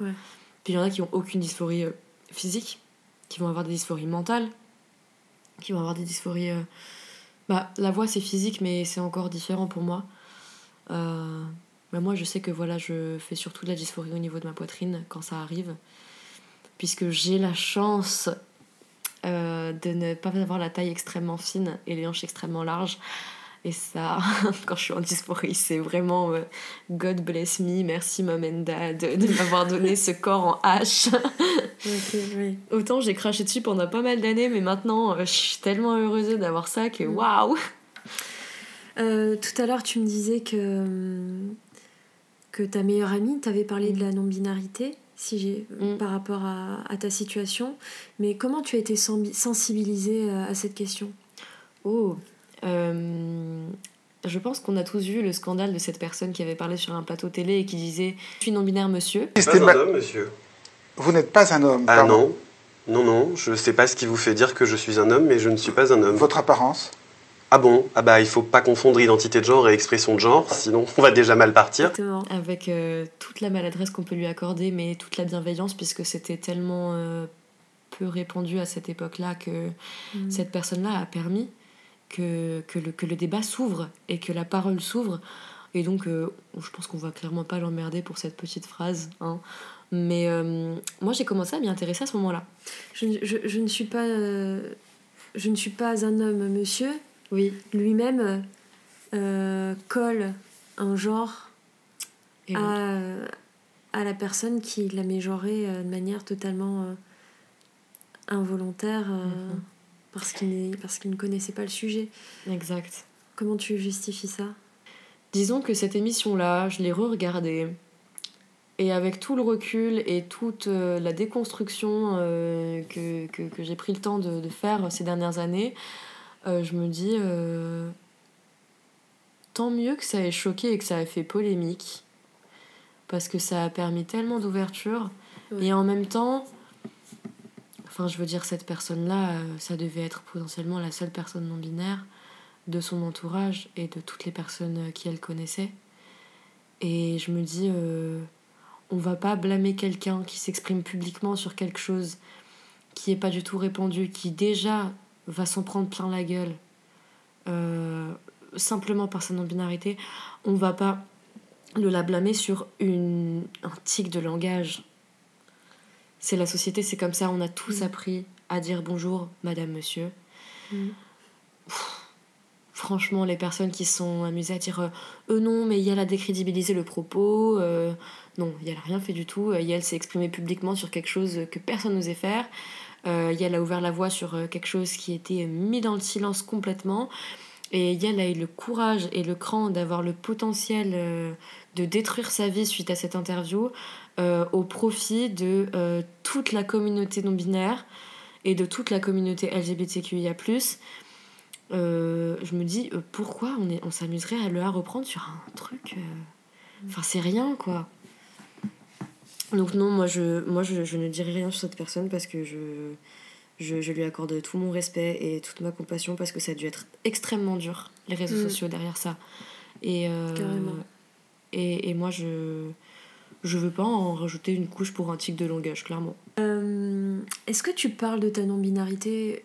S2: Puis il y en a qui ont aucune dysphorie euh, physique, qui vont avoir des dysphories mentales, qui vont avoir des dysphories. Bah, la voix, c'est physique, mais c'est encore différent pour moi. Euh... Bah, moi, je sais que voilà, je fais surtout de la dysphorie au niveau de ma poitrine quand ça arrive, puisque j'ai la chance euh, de ne pas avoir la taille extrêmement fine et les hanches extrêmement larges. Et ça, quand je suis en dysphorie, c'est vraiment euh, God bless me, merci mom and dad de m'avoir donné ce corps en H. Autant j'ai craché dessus pendant pas mal d'années, mais maintenant euh, je suis tellement heureuse d'avoir ça que mm. waouh!
S1: Euh, tout à l'heure, tu me disais que, que ta meilleure amie t'avait parlé de la non-binarité si j'ai mm. par rapport à, à, ta situation. Mais comment tu as été sensibilisée à cette question?
S2: Oh, euh, je pense qu'on a tous vu le scandale de cette personne qui avait parlé sur un plateau télé et qui disait Je suis non-binaire, monsieur.
S3: Pas un homme, monsieur.
S4: Vous n'êtes pas un homme.
S3: Ah non. Non, non, je ne sais pas ce qui vous fait dire que je suis un homme, mais je ne suis pas un homme.
S4: Votre apparence
S3: ah bon? Ah bah il faut pas confondre identité de genre et expression de genre, sinon on va déjà mal partir.
S2: Exactement. Avec euh, toute la maladresse qu'on peut lui accorder, mais toute la bienveillance, puisque c'était tellement euh, peu répandu à cette époque-là que mm. cette personne-là a permis que, que, le, que le débat s'ouvre et que la parole s'ouvre. Et donc, euh, je pense qu'on va clairement pas l'emmerder pour cette petite phrase. Hein. Mais euh, moi, j'ai commencé à m'y intéresser à ce moment-là.
S1: Je, je, je, ne suis pas, euh, je ne suis pas un homme, monsieur.
S2: Oui.
S1: Lui-même colle un genre à, à, la personne qui l'a mégenré de manière totalement involontaire. Mm-hmm parce qu'il parce qu'il ne connaissait pas le sujet.
S2: Exact.
S1: Comment tu justifies ça?
S2: Disons que cette émission-là, je l'ai re-regardée. Et avec tout le recul et toute euh, la déconstruction euh, que, que, que j'ai pris le temps de, de, faire ces dernières années, euh, je me dis tant mieux que ça ait choqué et que ça ait fait polémique. Parce que ça a permis tellement d'ouverture. Ouais. Et en même temps, enfin, je veux dire, cette personne-là, ça devait être potentiellement la seule personne non binaire de son entourage et de toutes les personnes qui elle connaissait. Et je me dis, euh, on va pas blâmer quelqu'un qui s'exprime publiquement sur quelque chose qui est pas du tout répandu, qui déjà va s'en prendre plein la gueule, euh, simplement par sa non-binarité. On va pas le la blâmer sur une, un tic de langage. C'est la société, c'est comme ça, on a tous mmh. appris à dire bonjour, madame, monsieur. Mmh. Franchement, les personnes qui sont amusées à dire euh, euh non, mais Yael a décrédibilisé le propos. Euh, non, Yael n'a rien fait du tout. Euh, Yael s'est exprimée publiquement sur quelque chose que personne n'osait faire. Euh, Yael a ouvert la voie sur quelque chose qui était mis dans le silence complètement. Et Yael a eu le courage et le cran d'avoir le potentiel euh, de détruire sa vie suite à cette interview euh, au profit de euh, toute la communauté non-binaire et de toute la communauté LGBTQIA euh, je me dis euh, pourquoi on, est, on s'amuserait à le reprendre sur un truc. Enfin, c'est rien quoi. Donc, non, moi, je, moi je, je, ne dirai rien sur cette personne parce que je, je, je, lui accorde tout mon respect et toute ma compassion parce que ça a dû être extrêmement dur, les réseaux mmh. sociaux derrière ça. Et,
S1: Carrément.
S2: Et, et moi, je. Je veux pas en rajouter une couche pour un tic de langage, clairement.
S1: Est-ce que tu parles de ta non-binarité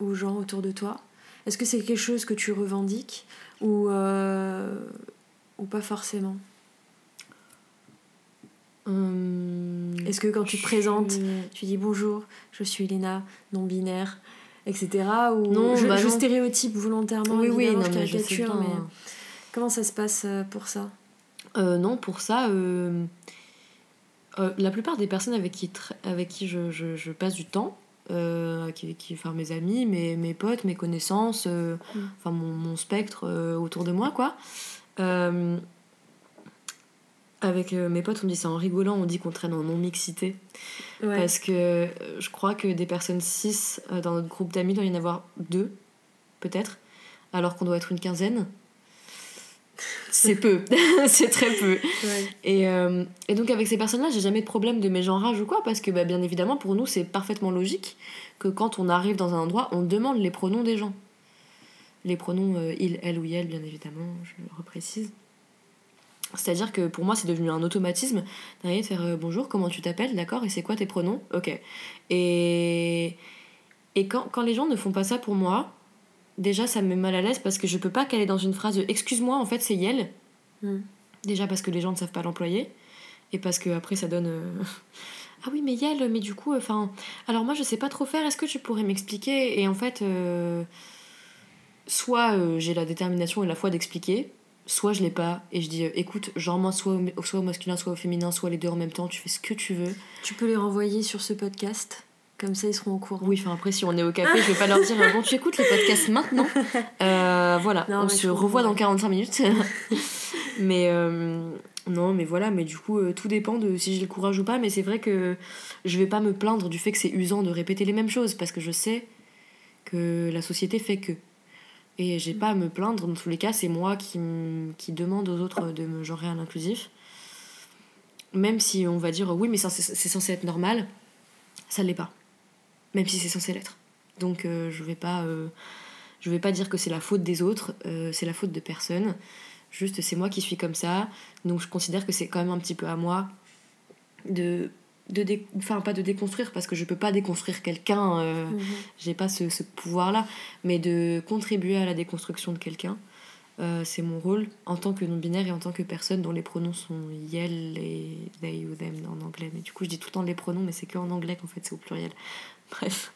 S1: aux gens autour de toi? Est-ce que c'est quelque chose que tu revendiques ou, euh, ou pas forcément?
S2: Hum,
S1: Est-ce que quand tu te présentes, tu dis bonjour, je suis Léna, non-binaire, etc. Ou
S2: non,
S1: je,
S2: bah
S1: je
S2: non.
S1: stéréotype volontairement,
S2: oui, oui, non,
S1: je caricature, mais comment ça se passe euh, pour ça?
S2: euh, Non, pour ça, euh, la plupart des personnes avec qui, avec qui je, je, je passe du temps, euh, qui, qui, enfin mes amis, mes, mes potes, mes connaissances, euh, mm. enfin mon, mon, spectre euh, autour de moi, quoi. Euh, avec mes potes, on dit ça en rigolant, on dit qu'on traîne en non-mixité. Ouais. Parce que je crois que des personnes cis dans notre groupe d'amis, il doit y en avoir deux, peut-être, alors qu'on doit être une quinzaine c'est peu, c'est très peu.
S1: Ouais.
S2: Et, euh, et, donc avec ces personnes-là, j'ai jamais de problème de mégenrage ou quoi, parce que bah, bien évidemment, pour nous, c'est parfaitement logique que quand on arrive dans un endroit, on demande les pronoms des gens. Les pronoms euh, il, elle ou elle, bien évidemment, je reprécise. C'est-à-dire que pour moi, c'est devenu un automatisme d'arriver de faire euh, bonjour, comment tu t'appelles, d'accord, et c'est quoi tes pronoms? Ok. Et, et quand, quand les gens ne font pas ça pour moi, déjà ça me met mal à l'aise parce que je peux pas caler dans une phrase excuse-moi en fait c'est Yel.
S1: Mm.
S2: déjà parce que les gens ne savent pas l'employer et parce que après ça donne euh... ah oui mais Yel mais du coup enfin alors moi je sais pas trop faire. Est-ce que tu pourrais m'expliquer et en fait euh... soit euh, j'ai la détermination et la foi d'expliquer soit je l'ai pas et je dis écoute genre moi soit au, soit au masculin soit au féminin soit les deux en même temps tu fais ce que tu veux.
S1: Tu peux les renvoyer sur ce podcast comme ça, ils seront au courant.
S2: Oui, enfin après, si on est au café, je vais pas leur dire bon, tu écoutes le podcast maintenant. Euh, voilà, non, on se revoit dans 45 minutes. mais euh, non, mais voilà, mais du coup, euh, tout dépend de si j'ai le courage ou pas. Mais c'est vrai que je vais pas me plaindre du fait que c'est usant de répéter les mêmes choses parce que je sais que la société fait que. Et j'ai pas à me plaindre, dans tous les cas, c'est moi qui, qui demande aux autres de me genrer à l'inclusif. Même si on va dire oui, mais c'est censé être normal, ça l'est pas même si c'est censé l'être. Donc euh, je vais pas euh, je vais pas dire que c'est la faute des autres, euh, c'est la faute de personne. Juste c'est moi qui suis comme ça, donc je considère que c'est quand même un petit peu à moi de de dé... enfin pas de déconstruire parce que je peux pas déconstruire quelqu'un, mmh. j'ai pas ce, ce pouvoir là, mais de contribuer à la déconstruction de quelqu'un. C'est mon rôle en tant que non-binaire et en tant que personne dont les pronoms sont yel et they ou them en anglais. Mais du coup, je dis tout le temps les pronoms, mais c'est que en anglais qu'en fait c'est au pluriel. Bref.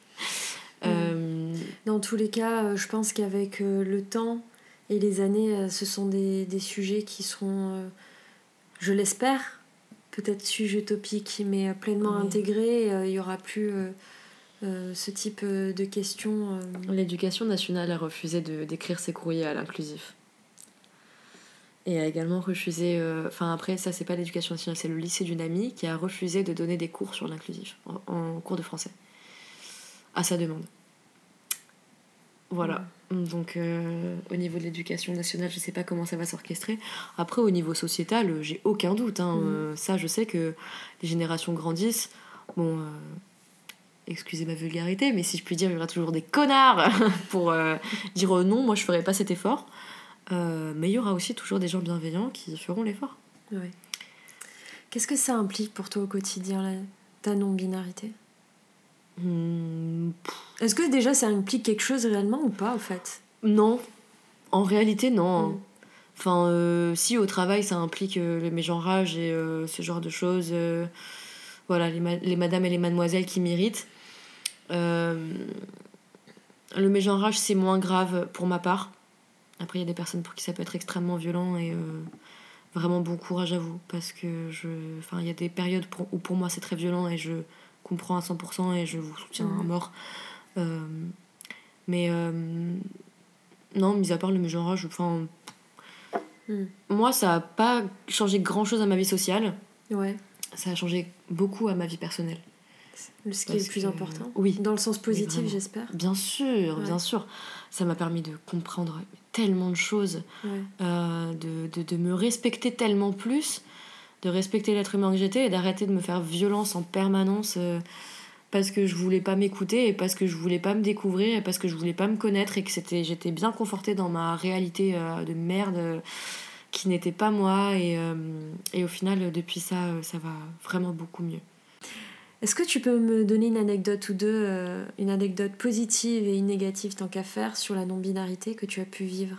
S1: Mmh.
S2: Euh...
S1: Dans tous les cas, euh, je pense qu'avec euh, le temps et les années, ce sont des, des sujets qui seront, je l'espère, peut-être sujets utopiques, mais pleinement
S2: Oui.
S1: intégrés. Il n'y aura plus ce type de questions.
S2: L'éducation nationale a refusé de, d'écrire ses courriers à l'inclusif. Et a également refusé, enfin après ça c'est pas l'éducation nationale, c'est le lycée d'une amie qui a refusé de donner des cours sur l'inclusif, en, en cours de français, à sa demande. Voilà. Donc euh, au niveau de l'éducation nationale, je sais pas comment ça va s'orchestrer. Après au niveau sociétal, euh, j'ai aucun doute. hein.
S1: Mm.
S2: Euh, ça je sais que les générations grandissent. Bon, euh, excusez ma vulgarité, mais si je puis dire, il y aura toujours des connards pour dire non, moi je ferai pas cet effort. Mais il y aura aussi toujours des gens bienveillants qui feront l'effort.
S1: Ouais. Qu'est-ce que ça implique pour toi au quotidien, la- ta non-binarité?
S2: Hmm,
S1: Est-ce que déjà ça implique quelque chose réellement ou pas, au fait?
S2: Non, en réalité, non.
S1: Mm.
S2: Enfin, euh, si au travail, ça implique euh, le mégenrage et euh, ce genre de choses. euh, voilà, les, ma- les madames et les mademoiselles qui m'irritent. Le mégenrage, c'est moins grave pour ma part. Après, il y a des personnes pour qui ça peut être extrêmement violent et vraiment bon courage à vous. Parce que je. Enfin, il y a des périodes pour- où pour moi c'est très violent et je comprends à 100% et je vous soutiens à
S1: Mhm.
S2: mort. Euh, mais euh, non, mis à part le mégenrage, enfin.
S1: Mm.
S2: Moi, ça a pas changé grand chose à ma vie sociale.
S1: Ouais.
S2: Ça a changé beaucoup à ma vie personnelle.
S1: Le- Ce qui est le plus
S2: que-
S1: important.
S2: oui.
S1: Dans le sens positif, j'espère.
S2: Bien sûr,
S1: Ouais.
S2: bien sûr. Ça m'a permis de comprendre tellement de choses,
S1: Ouais.
S2: euh, de, de, de me respecter tellement plus, de respecter l'être humain que j'étais et d'arrêter de me faire violence en permanence euh, parce que je voulais pas m'écouter et parce que je voulais pas me découvrir et parce que je voulais pas me connaître et que c'était j'étais bien confortée dans ma réalité euh, de merde euh, qui n'était pas moi et, et au final depuis ça ça va vraiment beaucoup mieux.
S1: Est-ce que tu peux me donner une anecdote ou deux, une anecdote positive et une négative tant qu'à faire sur la non-binarité que tu as pu vivre?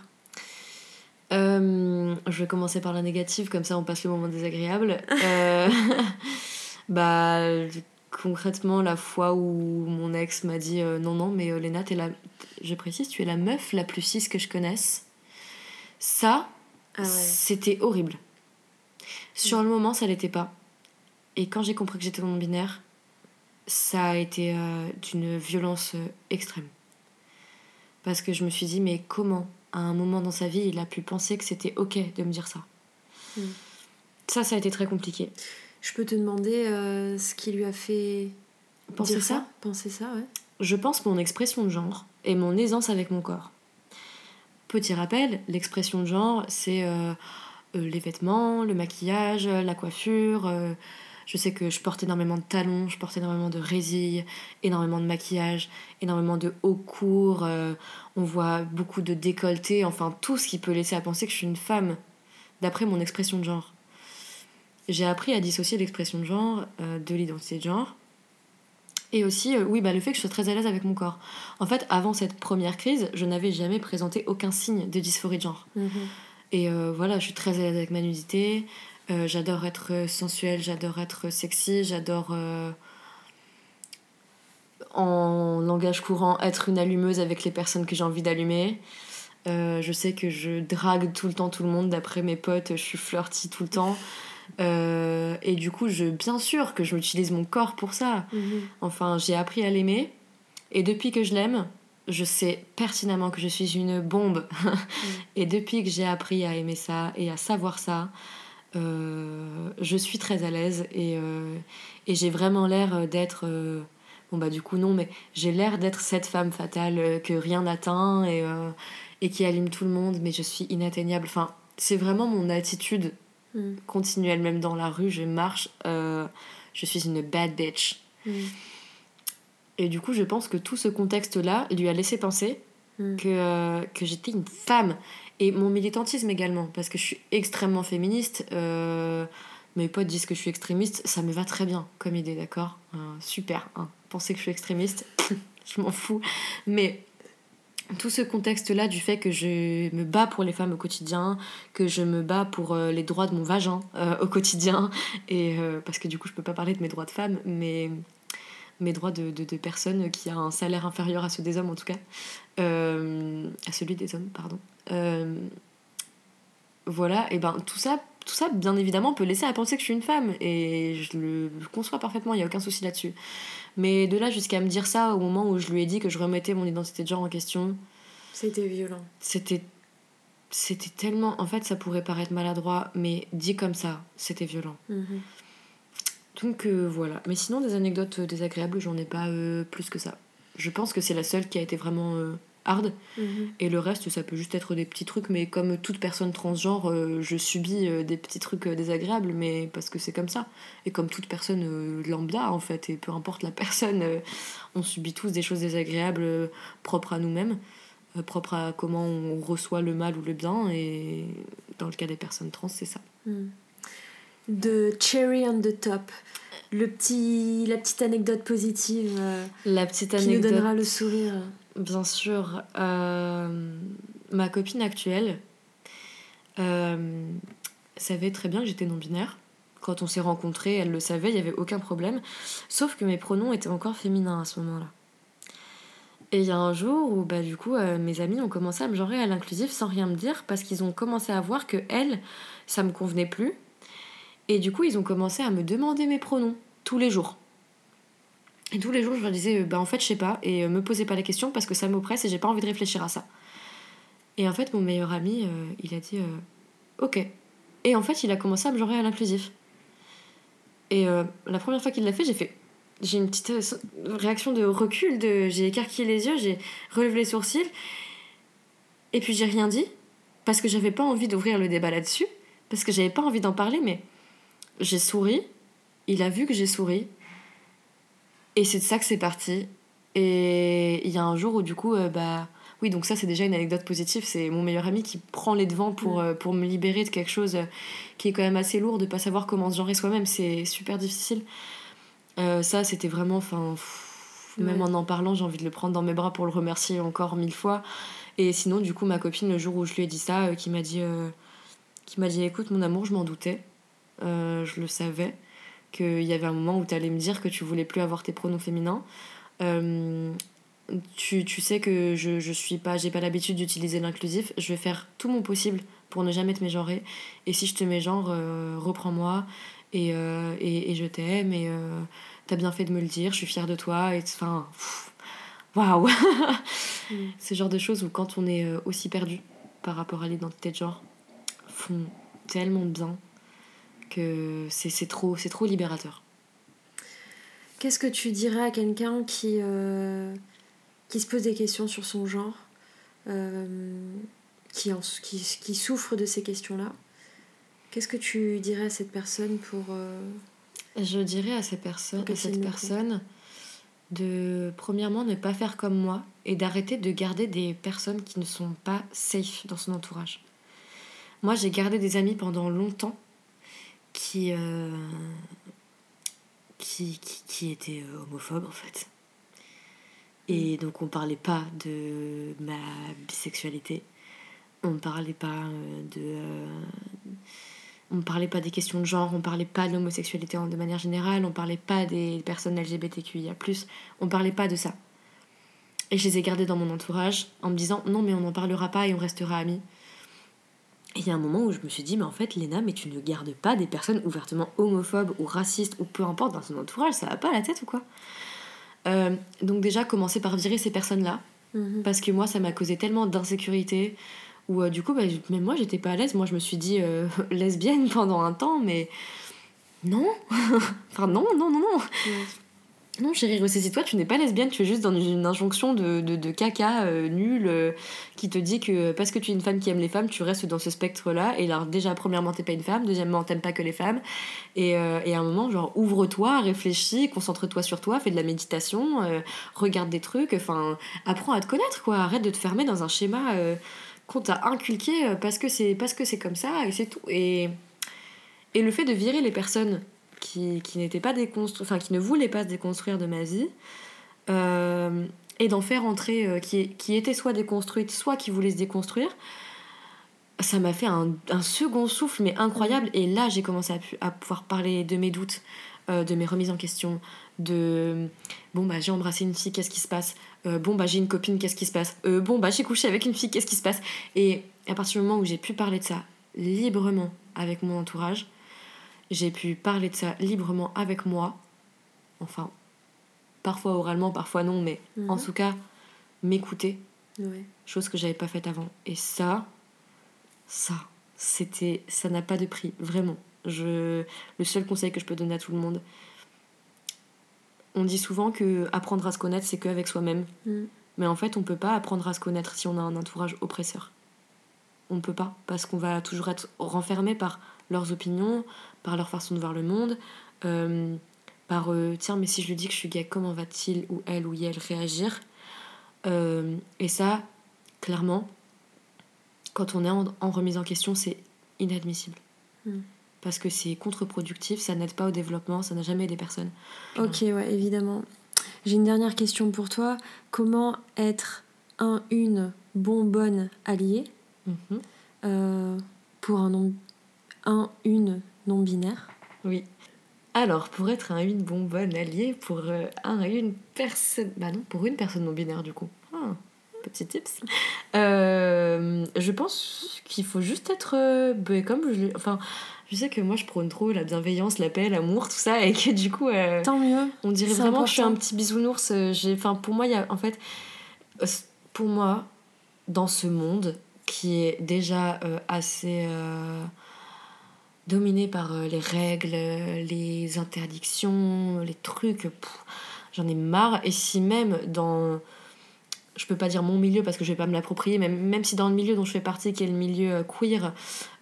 S2: Euh, je vais commencer par la négative, comme ça on passe le moment désagréable. Euh, bah, concrètement, la fois où mon ex m'a dit euh, non, non, mais Léna, t'es la... je précise, tu es la meuf la plus cis que je connaisse. Ça,
S1: Ah ouais.
S2: c'était horrible. Sur le moment, ça l'était pas. Et quand j'ai compris que j'étais non-binaire, ça a été d'une violence extrême. Parce que je me suis dit, mais comment, à un moment dans sa vie, il a pu penser que c'était ok de me dire ça
S1: Mm.
S2: Ça, ça a été très compliqué.
S1: Je peux te demander euh, ce qui lui a fait
S2: Penser ça
S1: Penser ça, ouais.
S2: Je pense mon expression de genre et mon aisance avec mon corps. Petit rappel, l'expression de genre, c'est euh, euh, les vêtements, le maquillage, la coiffure. Je sais que je porte énormément de talons, je porte énormément de résilles, énormément de maquillage, énormément de hauts cours. euh, on voit beaucoup de décolletés, enfin tout ce qui peut laisser à penser que je suis une femme, d'après mon expression de genre. J'ai appris à dissocier l'expression de genre euh, de l'identité de genre. Et aussi, euh, oui, bah, le fait que je sois très à l'aise avec mon corps. En fait, avant cette première crise, je n'avais jamais présenté aucun signe de dysphorie de genre.
S1: Mhm.
S2: Et euh, voilà, je suis très à l'aise avec ma nudité. Euh, j'adore être sensuelle, j'adore être sexy, j'adore, euh, en langage courant, être une allumeuse avec les personnes que j'ai envie d'allumer. Euh, je sais que je drague tout le temps tout le monde, d'après mes potes, je suis flirty tout le temps. Et du coup, je, bien sûr que je utilise mon corps pour ça.
S1: Mhm.
S2: Enfin, j'ai appris à l'aimer. Et depuis que je l'aime, je sais pertinemment que je suis une bombe. et depuis que j'ai appris à aimer ça et à savoir ça, je suis très à l'aise et, euh, et j'ai vraiment l'air d'être. euh, bon, bah, du coup, non, mais j'ai l'air d'être cette femme fatale euh, que rien n'atteint et, euh, et qui allume tout le monde, mais je suis inatteignable. Enfin, c'est vraiment mon attitude
S1: Mhm.
S2: continuelle, même dans la rue, je marche. euh, je suis une bad bitch.
S1: Mhm.
S2: Et du coup, je pense que tout ce contexte-là lui a laissé penser
S1: Mm.
S2: que, euh, que j'étais une femme. Et mon militantisme également, parce que je suis extrêmement féministe. euh, mes potes disent que je suis extrémiste, ça me va très bien comme idée, d'accord Euh, Super, hein. penser que je suis extrémiste, je m'en fous. Mais tout ce contexte-là du fait que je me bats pour les femmes au quotidien, que je me bats pour euh, les droits de mon vagin au quotidien, et parce que du coup je peux pas parler de mes droits de femme, mais mes droits de, de, de personnes qui a un salaire inférieur à ceux des hommes en tout cas, à celui des hommes, pardon. Euh, voilà, et ben tout ça, tout ça, bien évidemment, peut laisser à penser que je suis une femme, et je le conçois parfaitement, il n'y a aucun souci là-dessus. Mais de là jusqu'à me dire ça au moment où je lui ai dit que je remettais mon identité de genre en question,
S1: C'était violent.
S2: c'était c'était tellement. En fait, ça pourrait paraître maladroit, mais dit comme ça, c'était violent.
S1: Mhm.
S2: Donc euh, voilà. Mais sinon, des anecdotes désagréables, j'en ai pas euh, plus que ça. Je pense que c'est la seule qui a été vraiment hard.
S1: Mhm.
S2: Et le reste, ça peut juste être des petits trucs. Mais comme toute personne transgenre, euh, je subis euh, des petits trucs euh, désagréables, mais parce que c'est comme ça. Et comme toute personne lambda, en fait, et peu importe la personne, on subit tous des choses désagréables propres à nous-mêmes, propres à comment on reçoit le mal ou le bien. Et dans le cas des personnes trans, c'est ça.
S1: De cherry on the top. Le petit, la petite anecdote positive euh,
S2: La petite
S1: qui nous
S2: anecdote.
S1: donnera le sourire.
S2: Bien sûr. euh, ma copine actuelle euh, savait très bien que j'étais non-binaire. Quand on s'est rencontrés, elle le savait, il n'y avait aucun problème. Sauf que mes pronoms étaient encore féminins à ce moment-là. Et il y a un jour où, bah, du coup, euh, mes amis ont commencé à me genrer à l'inclusif sans rien me dire parce qu'ils ont commencé à voir que elle, ça me convenait plus. Et du coup, ils ont commencé à me demander mes pronoms tous les jours. Et tous les jours, je leur disais, bah en fait, je sais pas, et euh, me posez pas la question parce que ça m'oppresse et j'ai pas envie de réfléchir à ça. Et en fait, mon meilleur ami, euh, il a dit, euh, ok. Et en fait, il a commencé à me genrer à l'inclusif. Et la première fois qu'il l'a fait, j'ai fait. J'ai une petite réaction de recul, de, j'ai écarquillé les yeux, j'ai relevé les sourcils. Et puis j'ai rien dit, parce que j'avais pas envie d'ouvrir le débat là-dessus, parce que j'avais pas envie d'en parler, mais j'ai souri, il a vu que j'ai souri, et c'est de ça que c'est parti. Et il y a un jour où du coup, euh, bah oui, donc ça c'est déjà une anecdote positive, c'est mon meilleur ami qui prend les devants pour, euh, pour me libérer de quelque chose euh, qui est quand même assez lourd, de pas savoir comment se genrer soi-même, c'est super difficile. Euh, ça c'était vraiment, enfin, même en en parlant, j'ai envie de le prendre dans mes bras pour le remercier encore mille fois. Et sinon, du coup, ma copine, le jour où je lui ai dit ça, qui m'a dit, qui m'a dit, écoute, mon amour, je m'en doutais, je le savais, qu'il y avait un moment où tu allais me dire que tu voulais plus avoir tes pronoms féminins. Euh, tu, tu sais que je, je suis pas, j'ai pas l'habitude d'utiliser l'inclusif. Je vais faire tout mon possible pour ne jamais te mégenrer. Et si je te mégenre, euh, reprends-moi et, euh, et, et je t'aime et t'as bien fait de me le dire. Je suis fière de toi. Et enfin, waouh,
S1: Mm.
S2: ce genre de choses où quand on est aussi perdu par rapport à l'identité de genre font tellement bien que c'est c'est trop, c'est trop libérateur.
S1: Qu'est-ce que tu dirais à quelqu'un qui, euh, qui se pose des questions sur son genre, euh, qui, en- qui, qui souffre de ces questions-là? Qu'est-ce que tu dirais à cette personne pour... euh,
S2: Je dirais à ces personnes, à cette personne de premièrement ne pas faire comme moi et d'arrêter de garder des personnes qui ne sont pas safe dans son entourage. Moi, j'ai gardé des amis pendant longtemps qui euh, qui, qui, qui étaient euh, homophobes en fait. Et donc on parlait pas de ma bisexualité, on parlait pas euh, de euh, on parlait pas des questions de genre, on parlait pas de l'homosexualité de manière générale, on parlait pas des personnes LGBTQIA+, on parlait pas de ça. Et je les ai gardés dans mon entourage en me disant non mais on n'en parlera pas et on restera amis. Et il y a un moment où je me suis dit mais en fait Léna mais tu ne gardes pas des personnes ouvertement homophobes ou racistes ou peu importe dans ton entourage, ça va pas à la tête ou quoi? Euh, Donc déjà commencer par virer ces personnes-là
S1: mhm.
S2: parce que moi ça m'a causé tellement d'insécurité où euh, du coup bah, même moi j'étais pas à l'aise moi je me suis dit euh, lesbienne pendant un temps mais non enfin non non non non. Non chérie ressaisis-toi tu n'es pas lesbienne tu es juste dans une injonction de, de, caca euh, nul euh, qui te dit que parce que tu es une femme qui aime les femmes tu restes dans ce spectre là et alors déjà premièrement t'es pas une femme. Deuxièmement t'aimes pas que les femmes. Et, euh, à un moment genre ouvre-toi réfléchis concentre-toi sur toi fais de la méditation euh, regarde des trucs. Enfin apprends à te connaître quoi. Arrête de te fermer dans un schéma euh, qu'on t'a inculqué euh, parce que c'est parce que c'est comme ça et c'est tout. Et et le fait de virer les personnes qui, qui pas enfin qui ne voulaient pas se déconstruire de ma vie euh, et d'en faire entrer euh, qui, qui soit déconstruites soit qui voulaient se déconstruire ça m'a fait un, un second souffle mais incroyable. Et là j'ai commencé à, pu- à pouvoir parler de mes doutes euh, de mes remises en question de bon bah j'ai embrassé une fille qu'est-ce qui se passe? Bon bah j'ai une copine qu'est-ce qui se passe? Bon bah j'ai couché avec une fille qu'est-ce qui se passe? Et à partir du moment où j'ai pu parler de ça librement avec mon entourage j'ai pu parler de ça librement avec moi enfin parfois oralement parfois non mais
S1: Mhm.
S2: en tout cas m'écouter
S1: Ouais.
S2: chose que j'avais pas faite avant et ça ça, c'était, ça n'a pas de prix, vraiment. Je, le seul conseil que je peux donner à tout le monde, on dit souvent que apprendre à se connaître, c'est qu'avec soi-même.
S1: Mm.
S2: Mais en fait, on peut pas apprendre à se connaître si on a un entourage oppresseur. On ne peut pas, parce qu'on va toujours être renfermé par leurs opinions, par leur façon de voir le monde, euh, par euh, tiens, mais si je lui dis que je suis gay, comment va-t-il ou elle ou elle réagir? Euh, Et ça, clairement, quand on est en, en remise en question, c'est inadmissible.
S1: Mm.
S2: Parce que c'est contre-productif, ça n'aide pas au développement, ça n'a jamais aidé personne.
S1: Ok, ouais, évidemment. J'ai une dernière question pour toi. Comment être un, une bonbonne alliée?
S2: Mhm.
S1: euh, pour un, un, une non-binaire
S2: Oui. Alors, pour être un une bonbonne allié, pour euh, un une personne. Bah non, pour une personne non binaire du coup. Ah, petit tips. Euh, je pense qu'il faut juste être. euh, bah, comme je. Enfin, je sais que moi je prône trop la bienveillance, la paix, l'amour, tout ça, et que du coup.
S1: Tant mieux.
S2: on dirait vraiment que je suis un petit bisounours. J'ai, enfin, pour moi, il y a, en fait, pour moi, dans ce monde qui est déjà assez euh, dominé par euh, les règles, les interdictions, les trucs, j'en ai marre. Et si même dans, je peux pas dire mon milieu parce que je vais pas me l'approprier, mais même si dans le milieu dont je fais partie, qui est le milieu euh, queer,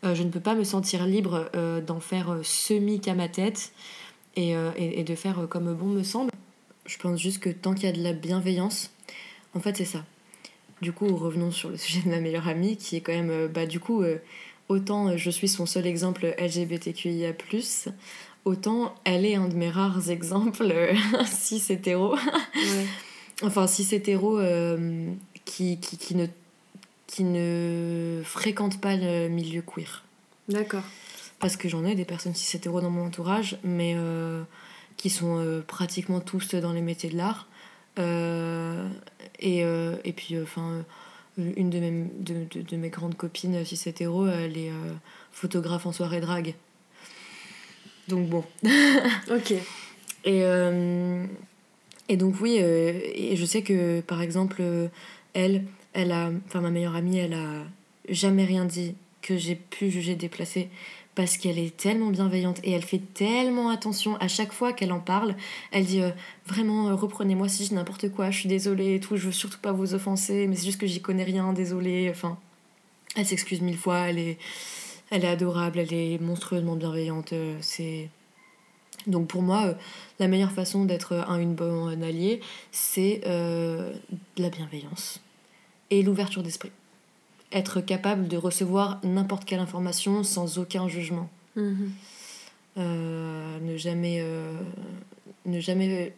S2: euh, je ne peux pas me sentir libre d'en faire semi qu'à ma tête et, et, et de faire comme bon me semble. Je pense juste que tant qu'il y a de la bienveillance, en fait c'est ça. Du coup, revenons sur le sujet de ma meilleure amie, qui est quand même, bah du coup, autant euh, je suis son seul exemple LGBTQIA+, autant elle est un de mes rares exemples euh, cis hétéro.
S1: Ouais.
S2: enfin cis hétéro euh, qui, qui, qui, ne, qui ne fréquente pas le milieu queer.
S1: D'accord.
S2: Parce que j'en ai des personnes cis hétéro dans mon entourage, mais euh, qui sont euh, pratiquement tous dans les métiers de l'art. Euh, et, euh, et puis, enfin, une de mes, de, de, de mes grandes copines cis hétéro, elle est euh, photographe en soirée drague. Donc bon.
S1: Ok.
S2: Et, euh, et donc oui, euh, et je sais que par exemple, euh, elle, elle a, enfin ma meilleure amie, elle a jamais rien dit que j'ai pu juger déplacé parce qu'elle est tellement bienveillante et elle fait tellement attention à chaque fois qu'elle en parle. Elle dit euh, vraiment euh, reprenez-moi si je n'importe quoi, je suis désolée et tout, je veux surtout pas vous offenser, mais c'est juste que j'y connais rien, désolée. Enfin, elle s'excuse mille fois, elle est, elle est adorable, elle est monstrueusement bienveillante. euh, c'est donc pour moi, la meilleure façon d'être un une bonne alliée, c'est la bienveillance et l'ouverture d'esprit. Être capable de recevoir n'importe quelle information sans aucun jugement.
S1: Mhm.
S2: Euh, ne jamais, euh, ne jamais,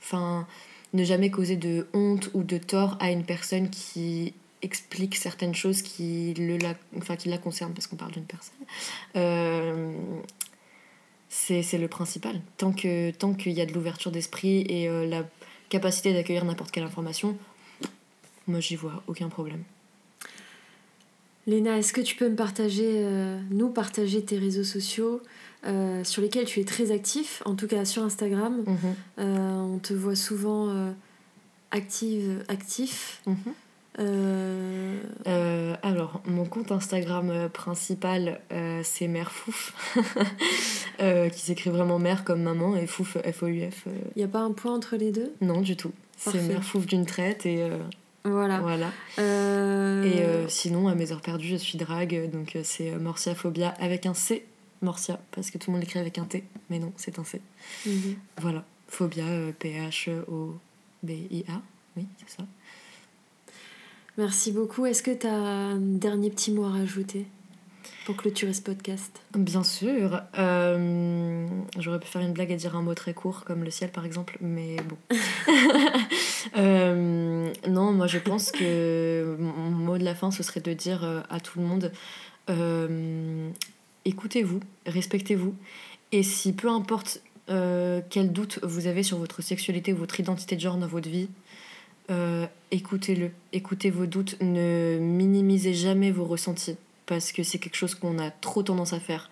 S2: enfin, ne jamais causer de honte ou de tort à une personne qui explique certaines choses qui le la, enfin, qui la concernent parce qu'on parle d'une personne. Euh, c'est le principal. Tant que tant qu'il y a de l'ouverture d'esprit et euh, la capacité d'accueillir n'importe quelle information, moi j'y vois aucun problème.
S1: Léna, est-ce que tu peux me partager, euh, nous partager tes réseaux sociaux euh, sur lesquels tu es très actif, en tout cas sur Instagram?
S2: Mhm,
S1: Euh, on te voit souvent active, actif.
S2: mhm. Alors, mon compte Instagram principal, c'est Mère Fouf, qui s'écrit vraiment mère comme maman et Fouf, F-O-U-F.
S1: Il n'y a pas un point entre les deux?
S2: Non, du tout. C'est. Mère Fouf d'une traite et
S1: Voilà.
S2: voilà.
S1: Euh,
S2: Et euh, sinon, à mes heures perdues, je suis drague, donc euh, c'est euh, Morcia Phobia avec un C, Morcia, parce que tout le monde l'écrit avec un T, mais non, c'est un C.
S1: mhm.
S2: Voilà, Phobia, P-H-O-B-I-A, oui, c'est ça.
S1: Merci beaucoup. Est-ce que tu as un dernier petit mot à rajouter? Pour clôturer ce podcast
S2: Bien sûr. Euh, J'aurais pu faire une blague et dire un mot très court, comme le ciel par exemple, mais bon. Euh, non, moi je pense que mon mot de la fin, ce serait de dire euh, à tout le monde euh, écoutez-vous, respectez-vous, et si peu importe quel doute vous avez sur votre sexualité ou votre identité de genre dans votre vie, écoutez-le, écoutez vos doutes, ne minimisez jamais vos ressentis parce que c'est quelque chose qu'on a trop tendance à faire.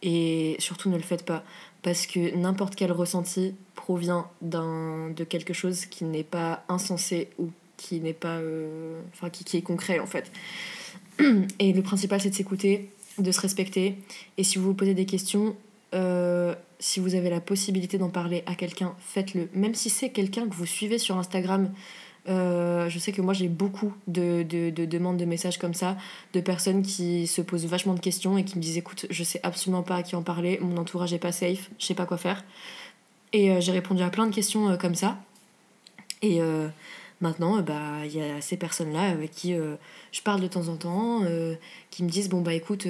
S2: Et surtout ne le faites pas parce que n'importe quel ressenti provient de quelque chose qui n'est pas insensé ou qui n'est pas euh, enfin qui, qui est concret en fait Et le principal, c'est de s'écouter, de se respecter. Et si vous vous posez des questions, euh, si vous avez la possibilité d'en parler à quelqu'un, faites-le. Même si c'est quelqu'un que vous suivez sur Instagram. Euh, je sais que moi j'ai beaucoup de, de, de, demandes de messages comme ça, de personnes qui se posent vachement de questions et qui me disent écoute, je sais absolument pas à qui en parler, mon entourage est pas safe, je sais pas quoi faire. Et euh, j'ai répondu à plein de questions comme ça. Et Maintenant, euh, bah, il y a ces personnes-là avec qui euh, je parle de temps en temps, euh, qui me disent Bon, bah écoute,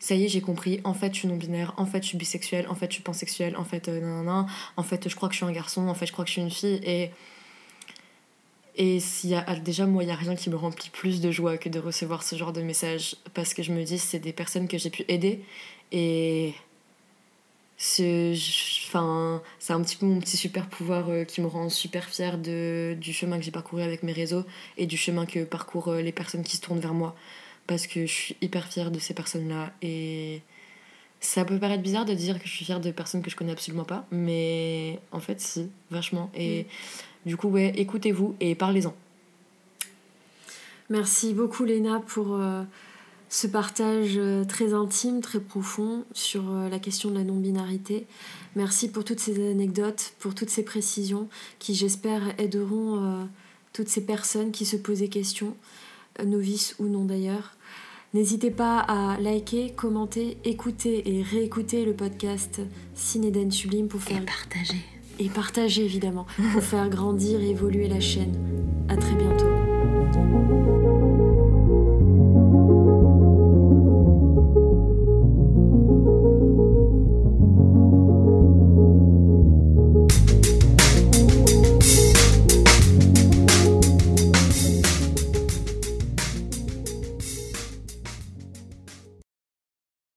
S2: ça y est, j'ai compris, en fait, je suis non-binaire, en fait, je suis bisexuelle, en fait, je suis pansexuelle, en fait, non, non, en fait, je crois que je suis un garçon, en fait, je crois que je suis une fille. Et s'il y a, déjà, moi, il n'y a rien qui me remplit plus de joie que de recevoir ce genre de messages, parce que je me dis, c'est des personnes que j'ai pu aider. Et c'est enfin c'est un petit peu mon petit super pouvoir euh, qui me rend super fière de du chemin que j'ai parcouru avec mes réseaux et du chemin que parcourent euh, les personnes qui se tournent vers moi parce que je suis hyper fière de ces personnes là et ça peut paraître bizarre de dire que je suis fière de personnes que je connais absolument pas mais en fait si vachement et mm. Du coup ouais écoutez-vous et parlez-en
S1: merci beaucoup Léna pour euh, ce partage euh, très intime, très profond sur euh, la question de la non-binarité. Merci pour toutes ces anecdotes, pour toutes ces précisions qui, j'espère, aideront euh, toutes ces personnes qui se posent des questions, novices ou non d'ailleurs. N'hésitez pas à liker, commenter, écouter et réécouter le podcast Cinéden Sublime pour faire...
S2: Et partager.
S1: Et partager évidemment, pour faire grandir et évoluer la chaîne. À très bientôt.